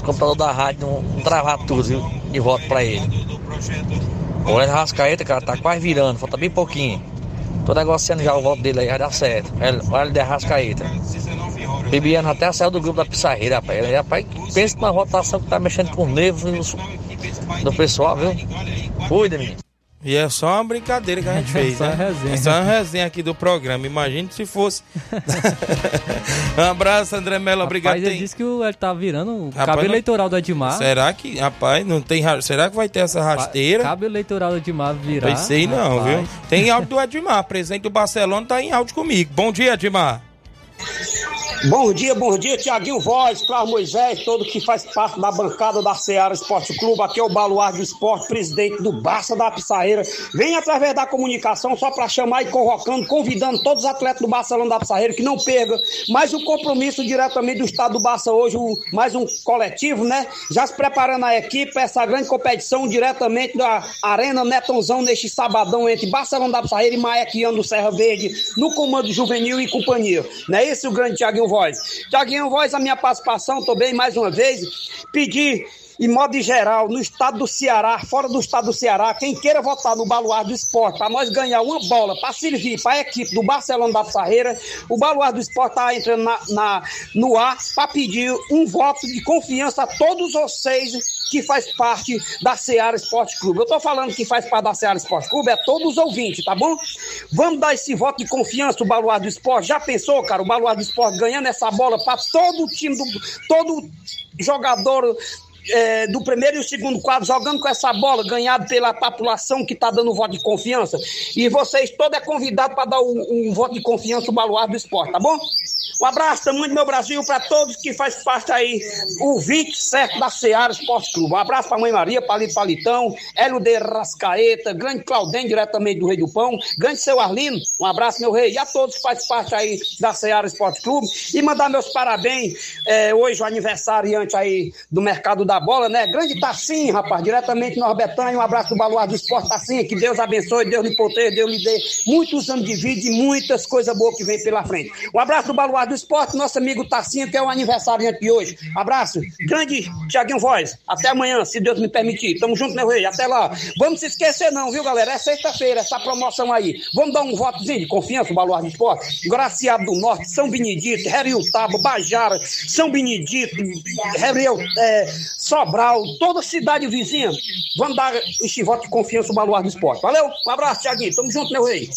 computadores da rádio não, não travar tudo, viu? De volta pra ele. O Rascaeta, cara, tá quase virando, falta bem pouquinho. Tô negociando já o voto dele aí, vai dar certo. O Hélio de Rascaeta. Bibiano até saiu do grupo da Pissarreira, rapaz. Ele, rapaz, pensa na votação que tá mexendo com os nervos do pessoal, viu? Cuida, menino. E é só uma brincadeira que a gente [laughs] fez, só né? resenha. É só uma resenha aqui do programa. Imagine se fosse. [laughs] um abraço, André Mello. Obrigado. Rapaz, ele Tem- disse que o- ele tá virando o Rapaz, cabo não- eleitoral do Edmar. Será que, rapaz, não tem. Será que vai ter essa rasteira? Cabo eleitoral do Edmar virar. Pensei não, rapaz. viu? Tem áudio do Edmar, presidente do Barcelona, tá em áudio comigo. Bom dia, Edmar. Bom dia, bom dia, Tiaguinho Voz, Flávio Moisés, todo que faz parte da bancada da Seara Esporte Clube. Aqui é o Baluarte do Esporte, presidente do Barça da Pissarreira. Vem através da comunicação só para chamar e convocando, convidando todos os atletas do Barcelona da Pissarreira que não perca mais um compromisso diretamente do estado do Barça hoje, mais um coletivo, né? Já se preparando a equipe essa grande competição diretamente da Arena Netonzão neste sabadão entre Barcelona da Pissarreira e Maequiano do Serra Verde, no comando juvenil e companhia. Não é esse o grande Tiaguinho Voz? Tiaguinho Voz, a minha participação também, mais uma vez, pedir em modo geral, no estado do Ceará, fora do estado do Ceará, quem queira votar no Baluarte do Esporte, para nós ganhar uma bola, para servir para a equipe do Barcelona da Pissarreira, o Baluarte do Esporte está entrando na, na- no ar para pedir um voto de confiança a todos vocês que faz parte da Seara Esporte Clube. Eu tô falando que faz parte da Seara Esporte Clube, é todos os ouvintes, tá bom? Vamos dar esse voto de confiança, o Baluarte do Esporte. Já pensou, cara, o Baluarte do Esporte ganhando essa bola para todo o time, do, todo jogador é, do primeiro e o segundo quadro, jogando com essa bola, ganhado pela população que está dando voto de confiança. E vocês todos é convidado para dar um, um voto de confiança ao Baluarte do Esporte, tá bom? Um abraço tamanho do meu Brasil para todos que faz parte aí, o 27 da Seara Esporte Clube. Um abraço para Mãe Maria, Palito Palitão, Hélio de Rascaeta, grande Claudem, diretamente do Rei do Pão, grande seu Arlino, um abraço, meu rei, e a todos que faz parte aí da Seara Esporte Clube. E mandar meus parabéns, é, hoje o aniversariante aí do Mercado da Bola, né? Grande Tassim, rapaz, diretamente do Norbertânio, um abraço do Baluar do Esporte Tassim, que Deus abençoe, Deus lhe proteja, Deus lhe dê muitos anos de vida e muitas coisas boas que vem pela frente. Um abraço do Baluar do Esporte, nosso amigo Tassinho, que é o aniversariante de hoje. Abraço, grande Tiaguinho Voz, até amanhã, se Deus me permitir. Tamo junto, meu rei, até lá. Vamos se esquecer não, viu, galera? É sexta-feira, essa promoção aí. Vamos dar um votozinho de confiança, Baluar do Esporte? Graciado do Norte, São Benedito, Heriutaba, Bajara, São Benedito, Heriu, é, Sobral, toda cidade vizinha. Vamos dar este voto de confiança ao Baluar do Esporte. Valeu, um abraço, Thiaguinho. Tamo junto, meu rei.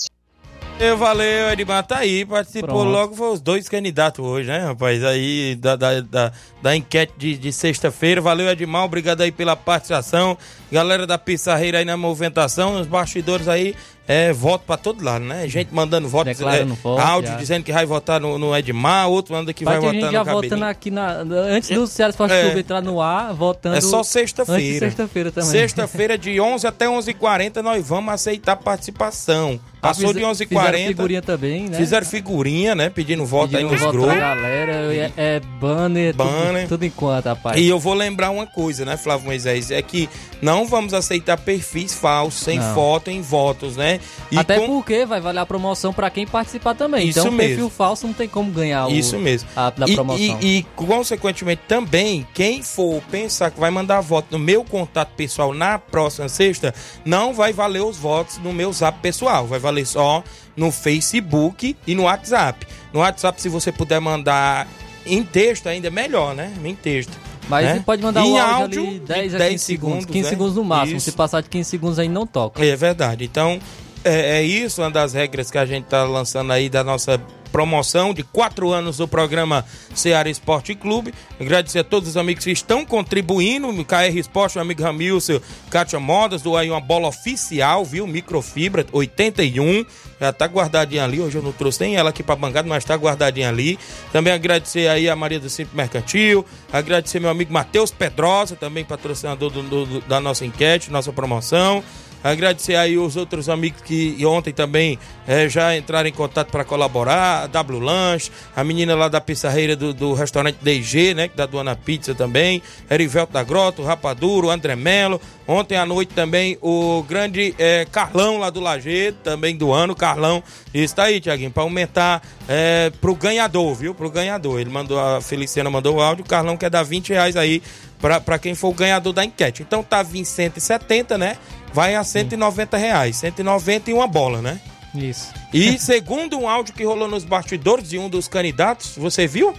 Eu valeu, Edmar tá aí, participou Pronto. logo, foi os dois candidatos hoje, né, rapaz? Aí, da, da, da, da enquete de, de sexta-feira. Valeu, Edmar, obrigado aí pela participação. Galera da Pissarreira aí na movimentação, os bastidores aí, é, voto pra todo lado, né? Gente mandando voto, Declarando é, voto, áudio já. dizendo que vai votar no, no Edmar, outro manda que vai, Vai votar gente já no Cabelinho. votando aqui na, antes do Ceará Esporte É. Clube entrar no ar, votando. É só sexta-feira. sexta-feira também. Sexta-feira, de 11 até 11h40, nós vamos aceitar participação. Passou de 11h40. Fizeram figurinha também, né? Fizeram figurinha, né? Pedindo voto aí Pedindo nos voto grupos. galera, é, é banner, Banner. Tudo, tudo enquanto, rapaz. E eu vou lembrar uma coisa, né, Flávio Moisés? É que não vamos aceitar perfis falsos, sem Não. foto em votos, né? E Até com- porque vai valer a promoção pra quem participar também. Isso então, perfil mesmo. falso não tem como ganhar o, Isso mesmo. a da e, promoção. E, e, consequentemente, também, quem for pensar que vai mandar voto no meu contato pessoal na próxima sexta, não vai valer os votos no meu zap pessoal. Vai valer só no Facebook e no WhatsApp. No WhatsApp, se você puder mandar em texto, ainda é melhor, né? Em texto. Mas né? pode mandar o áudio, áudio ali de 10 a 10 15 segundos. 15 né? segundos no máximo. Isso. Se passar de 15 segundos aí não toca. É verdade. Então, é, é isso uma das regras que a gente está lançando aí da nossa promoção de quatro anos do programa Ceará Esporte Clube. Agradecer a todos os amigos que estão contribuindo. KR Esporte, o amigo Ramilson, Kátia Modas, doou aí uma bola oficial, viu? Microfibra 81. Já tá guardadinha ali. Hoje eu não trouxe nem ela aqui pra bancada, mas tá guardadinha ali. Também agradecer aí a Maria do Simples Mercantil. Agradecer meu amigo Matheus Pedrosa, também patrocinador do- do- do- da nossa enquete, nossa promoção. Agradecer aí os outros amigos que ontem também eh, já entraram em contato para colaborar. A W Lanche, a menina lá da Pissarreira do, do restaurante DG, né? Que da Dona Pizza também. Erivelto da Grota, o Rapaduro, o André Melo. Ontem à noite também o grande eh, Carlão lá do Lajeado, também do ano. Carlão está aí, Tiaguinho, para aumentar eh, pro ganhador, viu? Pro ganhador. Ele mandou, a Feliciana mandou o áudio. O Carlão quer dar 20 reais aí para quem for o ganhador da enquete. Então tá vindo 170, né? Vai a 190 reais. 190 e uma bola, né? Isso. E segundo um áudio que rolou nos bastidores de um dos candidatos, você viu?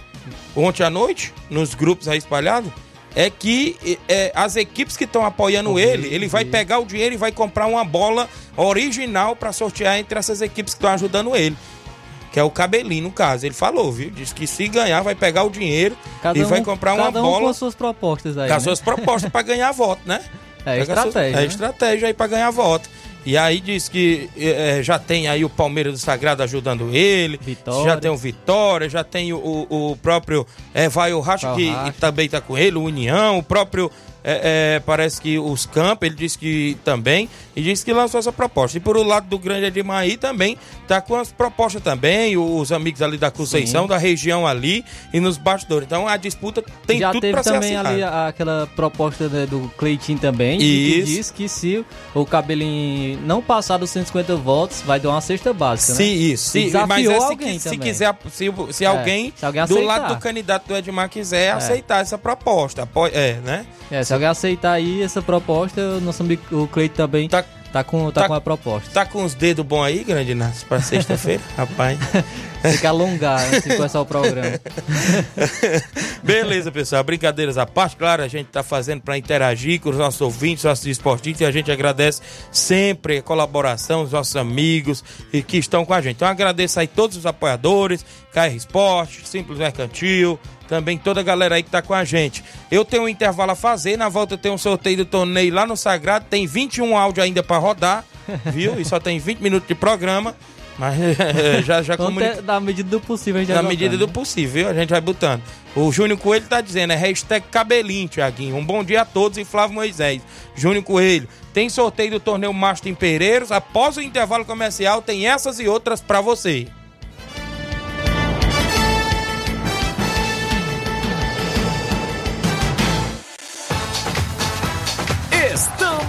Ontem à noite, nos grupos aí espalhados, é que é, as equipes que estão apoiando ele, ele vai pegar o dinheiro e vai comprar uma bola original para sortear entre essas equipes que estão ajudando ele. Que é o Cabelinho, no caso. Ele falou, viu? Diz que se ganhar, vai pegar o dinheiro Cada e vai um- comprar uma cada um bola com as suas propostas aí. com as né? suas propostas para ganhar voto, né? [laughs] É estratégia. É né? estratégia aí para ganhar voto. E aí diz que eh, já tem aí o Palmeiras do Sagrado ajudando ele. Vitória. Já tem o Vitória, já tem o, o- próprio é, Vai o Racha Vai o que Racha. também tá com ele, o União, o próprio. É, é, parece que os Campos, ele disse que também, e disse que lançou essa proposta. E por o lado do Grande Edmar aí também, tá com as propostas também, os amigos ali da Conceição, Sim. da região ali e nos bastidores. Então a disputa tem Já tudo teve para ser também ali a- aquela proposta né, do Cleitinho também, que- diz que se o Cabelinho não passar dos 150 votos, vai dar uma cesta básica, Sim, né? isso. E Sim, desafiou mas é se, alguém se quiser, se, se É, alguém se alguém do lado do candidato do Edmar quiser aceitar essa proposta, é, né? É, se alguém aceitar aí essa proposta, o nosso amigo o Cleiton também Tá- tá, com, tá, tá- com a proposta. Tá com os dedos bons aí, grande Inácio, pra sexta-feira, [laughs] rapaz. Tem que alongar antes de começar o programa. [laughs] Beleza, pessoal. Brincadeiras à parte, claro, a gente tá fazendo para interagir com os nossos ouvintes, nossos esportistas, e a gente agradece sempre a colaboração dos nossos amigos e que estão com a gente. Então agradeço aí todos os apoiadores, KR Esporte, Simples Mercantil, também toda a galera aí que tá com a gente. Eu tenho um intervalo a fazer, na volta tem um sorteio do torneio lá no Sagrado, tem 21 áudio ainda para rodar, viu? E só tem 20 minutos de programa. Mas [laughs] já, já te- na medida do possível, a gente Na vai medida do botando, né? possível, a gente vai botando. O Júnior Coelho tá dizendo, é hashtag cabelinho, Tiaguinho. Um bom dia a todos e Flávio Moisés. Júnior Coelho, tem sorteio do torneio Master em Pereiros. Após o intervalo comercial, tem essas e outras pra você.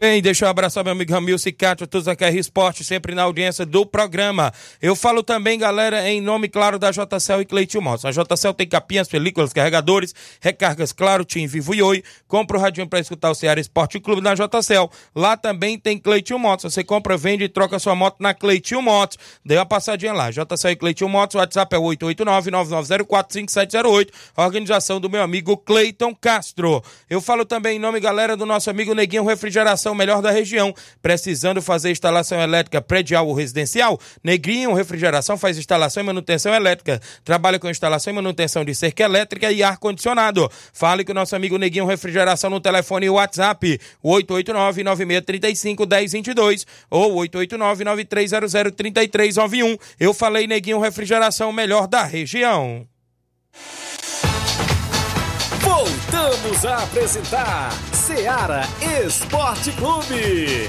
Bem, deixa eu abraçar meu amigo Ramil Cicato, todos aqui a Esporte, sempre na audiência do programa. Eu falo também, galera, em nome, claro, da JCL e Cleitinho Motos. A JCL tem capinhas, películas, carregadores, recargas, claro, Tim Vivo e Oi. Compra o radinho para escutar o Ceará Esporte Clube na JCL. Lá também tem Cleitinho Motos. Você compra, vende e troca sua moto na Cleitinho Motos. Dê uma passadinha lá. JCL e Cleitinho Motos, o WhatsApp é 889-9904-5708. Organização do meu amigo Cleiton Castro. Eu falo também em nome, galera, do nosso amigo Neguinho Refrigeração melhor da região. Precisando fazer instalação elétrica predial ou residencial? Negrinho Refrigeração faz instalação e manutenção elétrica. Trabalha com instalação e manutenção de cerca elétrica e ar-condicionado. Fale com o nosso amigo Neguinho Refrigeração no telefone e WhatsApp 889-9635-1022 ou 889-9300-3391. Eu falei Neguinho Refrigeração, melhor da região. Voltamos a apresentar Seara Esporte Clube.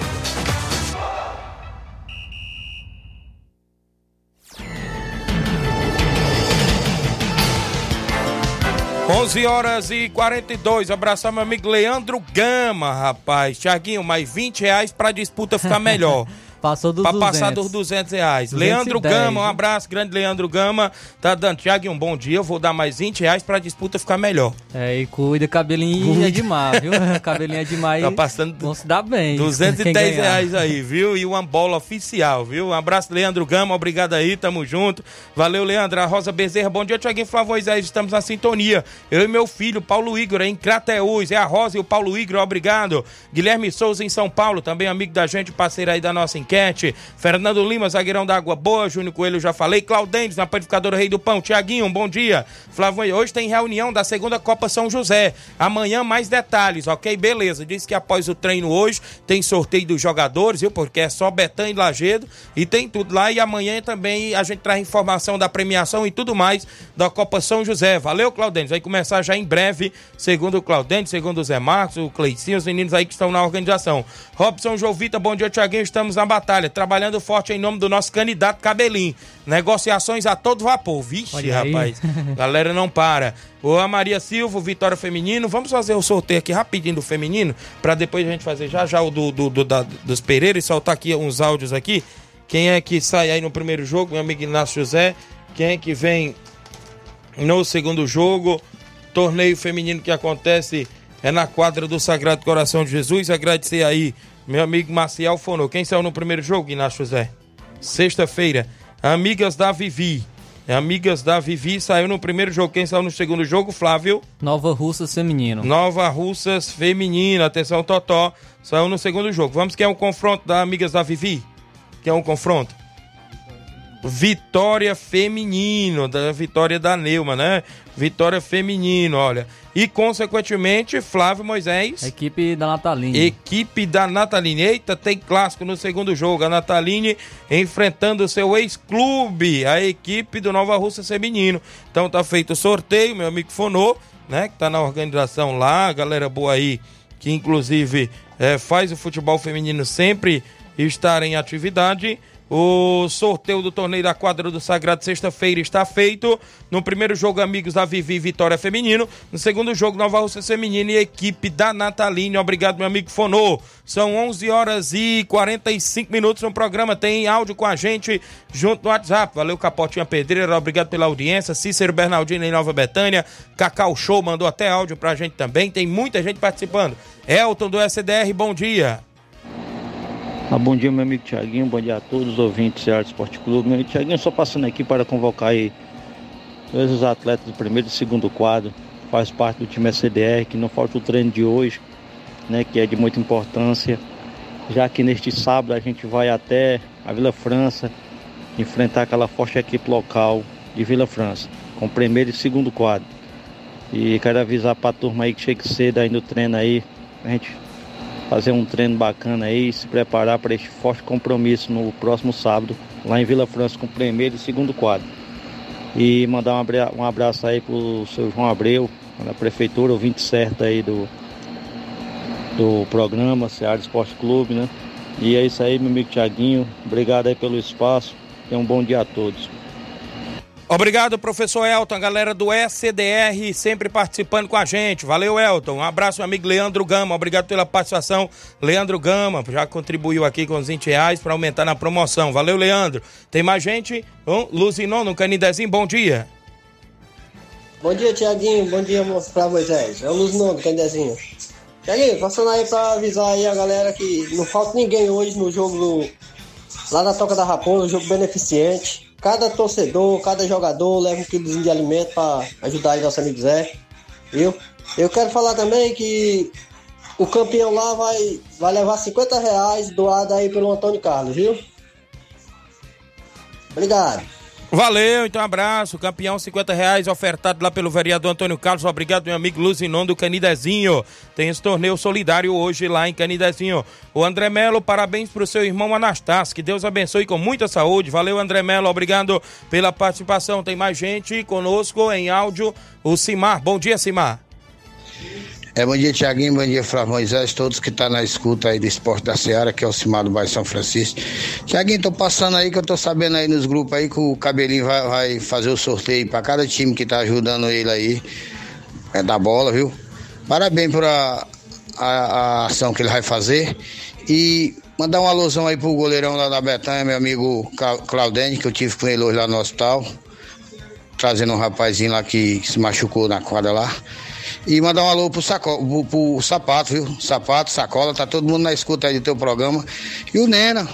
11 horas e 42. Abraçar meu amigo Leandro Gama, rapaz. Tiaguinho, mais 20 reais pra disputa ficar melhor. [laughs] Passou dos pra 200. passar dos 200 reais. 210, Leandro Gama, um abraço, grande Leandro Gama. Tá dando, Tiaguinho, um bom dia. Eu vou dar mais 20 reais pra disputa ficar melhor. É, e cuida, cabelinho é demais, viu? [laughs] cabelinho é demais. Tá passando Vão se dar bem. [laughs] Quem 210 ganhar. reais aí, viu? E uma bola oficial, viu? Um abraço, Leandro Gama, obrigado aí, tamo junto. Valeu, Leandro. A Rosa Bezerra, bom dia, Tiaguinho Flávio Moisés, estamos na sintonia. Eu e meu filho, Paulo Igor, em Crateús. É a Rosa e o Paulo Igor, obrigado. Guilherme Souza, em São Paulo, também amigo da gente, parceiro aí da nossa enquete. Fernando Lima, zagueirão da Água Boa. Júnior Coelho, já falei. Claudentes, na panificadora Rei do Pão. Tiaguinho, bom dia. Flávio, hoje tem reunião da segunda Copa São José. Amanhã mais detalhes, ok? Beleza. Diz que após o treino hoje tem sorteio dos jogadores, viu? Porque é só Betã e Lagedo e tem tudo lá. E amanhã também a gente traz informação da premiação e tudo mais da Copa São José. Valeu, Claudentes. Vai começar já em breve, segundo o Claudentes, segundo o Zé Marcos, o Cleicinho, os meninos aí que estão na organização. Robson Jovita, bom dia, Tiaguinho. Estamos na trabalhando forte em nome do nosso candidato Cabelinho. Negociações a todo vapor. Vixe, Olha rapaz. [laughs] Galera não para. Ô, a Maria Silva, Vitória Feminino. Vamos fazer o sorteio aqui rapidinho do feminino, pra depois a gente fazer já já o do, do, do- da- dos Pereira e soltar aqui uns áudios aqui. Quem é que sai aí no primeiro jogo? Meu amigo Inácio José. Quem é que vem no segundo jogo? Torneio feminino que acontece é na quadra do Sagrado Coração de Jesus. Agradecer aí, meu amigo Maciel Fonô. Quem saiu no primeiro jogo, Inácio José? Sexta-feira. Amigas da Vivi. Amigas da Vivi saiu no primeiro jogo. Quem saiu no segundo jogo, Flávio? Nova Russa Feminino. Nova Russas Feminina. Atenção, Totó. Saiu no segundo jogo. Vamos que é um confronto da Amigas da Vivi? Que é um confronto? Vitória Feminino, da vitória da Neuma, né? Vitória Feminino, olha. E, consequentemente, Flávio Moisés. Equipe da Nataline. Equipe da Nataline. Eita, tem clássico no segundo jogo. A Nataline enfrentando o seu ex-clube, a equipe do Nova Russa Feminino. Então tá feito o sorteio, meu amigo Fonô, né? Que tá na organização lá, galera boa aí, que inclusive eh, faz o futebol feminino sempre estar em atividade. O sorteio do torneio da quadra do Sagrado sexta-feira está feito. No primeiro jogo, amigos da Vivi Vitória Feminino. No segundo jogo, Nova Russa Feminino e equipe da Nataline. Obrigado, meu amigo Fonô. São 11 horas e 45 minutos no programa. Tem áudio com a gente junto no WhatsApp. Valeu, Capotinha Pedreira. Obrigado pela audiência. Cícero Bernardino em Nova Betânia. Cacau Show mandou até áudio pra gente também. Tem muita gente participando. Elton do SDR, bom dia. Ah, bom dia, meu amigo Tiaguinho, bom dia a todos os ouvintes do Esporte Clube. Meu Tiaguinho, só passando aqui para convocar aí todos os atletas do primeiro e segundo quadro, faz parte do time SDR, que não falta o treino de hoje, né, que é de muita importância, já que neste sábado a gente vai até a Vila França enfrentar aquela forte equipe local de Vila França, com primeiro e segundo quadro. E quero avisar pra turma aí que chega cedo aí no treino aí, a gente fazer um treino bacana aí, se preparar para este forte compromisso no próximo sábado, lá em Vila França com o primeiro e segundo quadro. E mandar um abra- abraço aí pro seu João Abreu, da prefeitura, ouvinte certo aí do, do programa Seara Esporte Clube, né? E é isso aí, meu amigo Tiaguinho. Obrigado aí pelo espaço. Tenha um bom dia a todos. Obrigado, professor Elton, a galera do SDR sempre participando com a gente. Valeu, Elton. Um abraço, meu amigo Leandro Gama. Obrigado pela participação. Leandro Gama já contribuiu aqui com os 20 reais para aumentar na promoção. Valeu, Leandro. Tem mais gente? Um, Luzinon no Canidezinho, bom dia. Bom dia, Tiaguinho. Bom dia, moço, pra Moisés. É o Luz Nome, Candezinho. Tiaguinho, passando aí pra avisar aí a galera que não falta ninguém hoje no jogo do- lá na Toca da Raposa, jogo beneficente. Cada torcedor, cada jogador leva um quilozinho de alimento pra ajudar aí nosso amigo Zé. Viu? Eu quero falar também que o campeão lá vai, vai levar 50 reais doado aí pelo Antônio Carlos, viu? Obrigado. Valeu, então um abraço. Campeão, 50 reais ofertado lá pelo vereador Antônio Carlos. Obrigado, meu amigo Luzinon do Canidezinho. Tem esse torneio solidário hoje lá em Canidezinho. O André Melo, parabéns pro seu irmão Anastácio. Que Deus abençoe com muita saúde. Valeu, André Melo. Obrigado pela participação. Tem mais gente conosco em áudio. O Simar. Bom dia, Simar. É, bom dia, Tiaguinho, bom dia, Flávio Moisés, todos que estão na escuta aí do Esporte da Seara, que é o Cimar do Bairro São Francisco. Tiaguinho, tô passando aí que eu tô sabendo aí nos grupos aí que o Cabelinho vai, vai fazer o sorteio para cada time que tá ajudando ele aí, é da bola, viu? Parabéns por a, a, a ação que ele vai fazer e mandar uma alusão aí pro goleirão lá da Betanha, meu amigo Cla- Claudene, que eu tive com ele hoje lá no hospital, trazendo um rapazinho lá que se machucou na quadra lá. E mandar um alô pro, saco, pro, pro sapato, viu? Sapato, sacola, tá todo mundo na escuta aí do teu programa. E o Nena,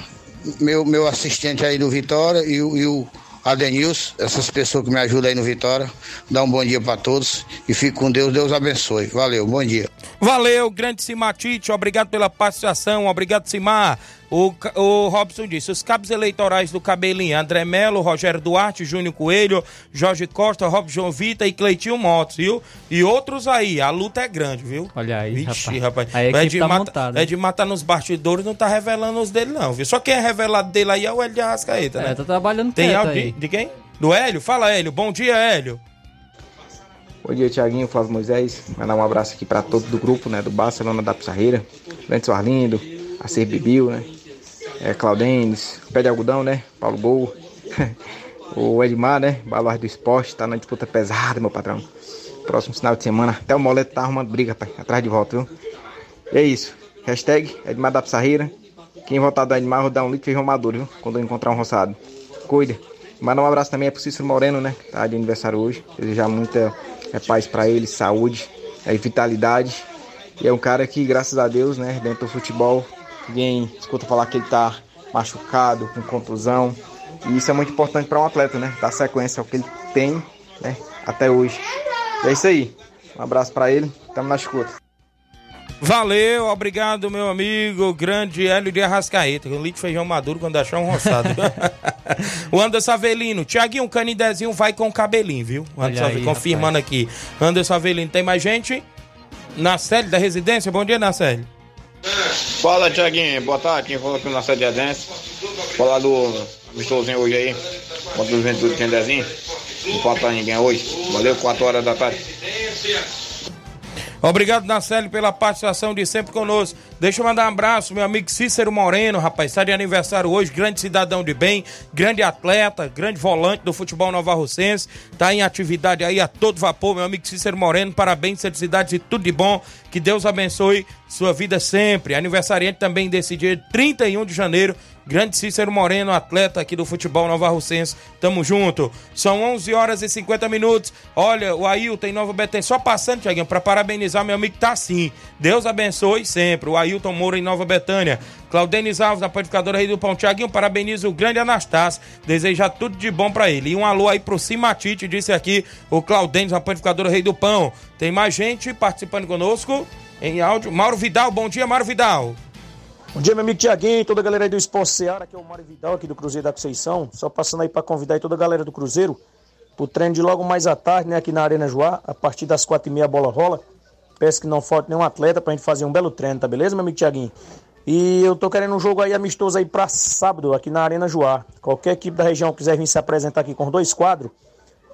meu, meu assistente aí do Vitória, e, e o Adenilson, essas pessoas que me ajudam aí no Vitória. Dá um bom dia pra todos e fique com Deus, Deus abençoe. Valeu, bom dia. Valeu, grande Simatite, obrigado pela participação, obrigado Simar. O, o Robson disse, os cabos eleitorais do Cabelinho, André Melo, Rogério Duarte, Júnior Coelho, Jorge Costa, Robson Vita e Cleitinho Motos, viu? E outros aí, a luta é grande, viu? Olha aí, Vixe, rapaz. rapaz. É, de tá mata- montada. é de matar nos bastidores, não tá revelando os dele não, viu? Só quem é revelado dele aí é o Hélio de Arrascaeta, né? É, tá trabalhando Tem aí. de, de quem? Do Hélio? Fala, Hélio. Bom dia, Hélio. Bom dia, Tiaguinho, Flávio Moisés. Mandar um abraço aqui para todos do grupo, né? Do Barcelona da Pissarreira. Lentos Arlindo, a Ser Bibil, né? É, Claudênis, Pé de Algodão, né? Paulo Gol. [laughs] o Edmar, né? Baluar do Esporte, tá na disputa pesada, meu patrão. Próximo final de semana. Até o Moleto tá arrumando briga, pai. Atrás de volta, viu? E é isso. Hashtag Edmar da Pissarreira. Quem votar do Edmar, vou dar um litro de feijão viu? Quando eu encontrar um roçado. Cuida. Mandar um abraço também é pro Cícero Moreno, né? Tá de aniversário hoje. Desejar muita é, paz pra ele, saúde é, vitalidade. E é um cara que, graças a Deus, né? Dentro do futebol, ninguém escuta falar que ele tá machucado, com contusão. E isso é muito importante para um atleta, né? Dar sequência ao que ele tem, né? Até hoje. E é isso aí. Um abraço pra ele. Tamo na escuta. Valeu, obrigado, meu amigo, grande Hélio de Arrascaeta. Um litro de feijão maduro quando achar um roçado. [laughs] o Anderson Avelino, Tiaguinho, Canidezinho vai com cabelinho, viu? O Anderson aí, confirmando aqui. Anderson Avelino, tem mais gente? Na sede da residência? Bom dia, Nacélio. Fala, Tiaguinho. Boa tarde. Quem falou aqui na sede de Adense. Falar do amistosinho hoje aí. Contra o Juventude Candezinho. Não falta ninguém hoje. Valeu, 4 horas da tarde. Obrigado, Nacélio, pela participação de sempre conosco. Deixa eu mandar um abraço, meu amigo Cícero Moreno, rapaz, está de aniversário hoje, grande cidadão de bem, grande atleta, grande volante do futebol Nova Russense, tá em atividade aí a todo vapor, meu amigo Cícero Moreno, parabéns, felicidades e tudo de bom, que Deus abençoe sua vida sempre. Aniversariante também desse dia 31 de janeiro, grande Cícero Moreno, atleta aqui do futebol Nova Russense, tamo junto. São 11 horas e 50 minutos, olha, o Ailton em Nova Betânia, só passando, Tiaguinho, pra parabenizar meu amigo tá sim, Deus abençoe sempre, o Ailton Moura em Nova Betânia. Claudenis Alves, na panificadora Rei do Pão. Tiaguinho, parabeniza o grande Anastácio. Deseja tudo de bom pra ele. E um alô aí pro Simatite, disse aqui o Claudenis, na panificadora Rei do Pão. Tem mais gente participando conosco em áudio. Mauro Vidal, bom dia, Mauro Vidal. Bom dia, meu amigo Tiaguinho toda a galera aí do Esporte Seara, aqui é o Mário Vidal, aqui do Cruzeiro da Conceição. Só passando aí para convidar aí toda a galera do Cruzeiro pro treino de logo mais à tarde, né? Aqui na Arena Joá. A partir das quatro e meia a bola rola. Peço que não falte nenhum atleta pra gente fazer um belo treino, tá beleza, meu amigo Tiaguinho? E eu tô querendo um jogo aí amistoso aí pra sábado, aqui na Arena Joá. Qualquer equipe da região quiser vir se apresentar aqui com dois quadros,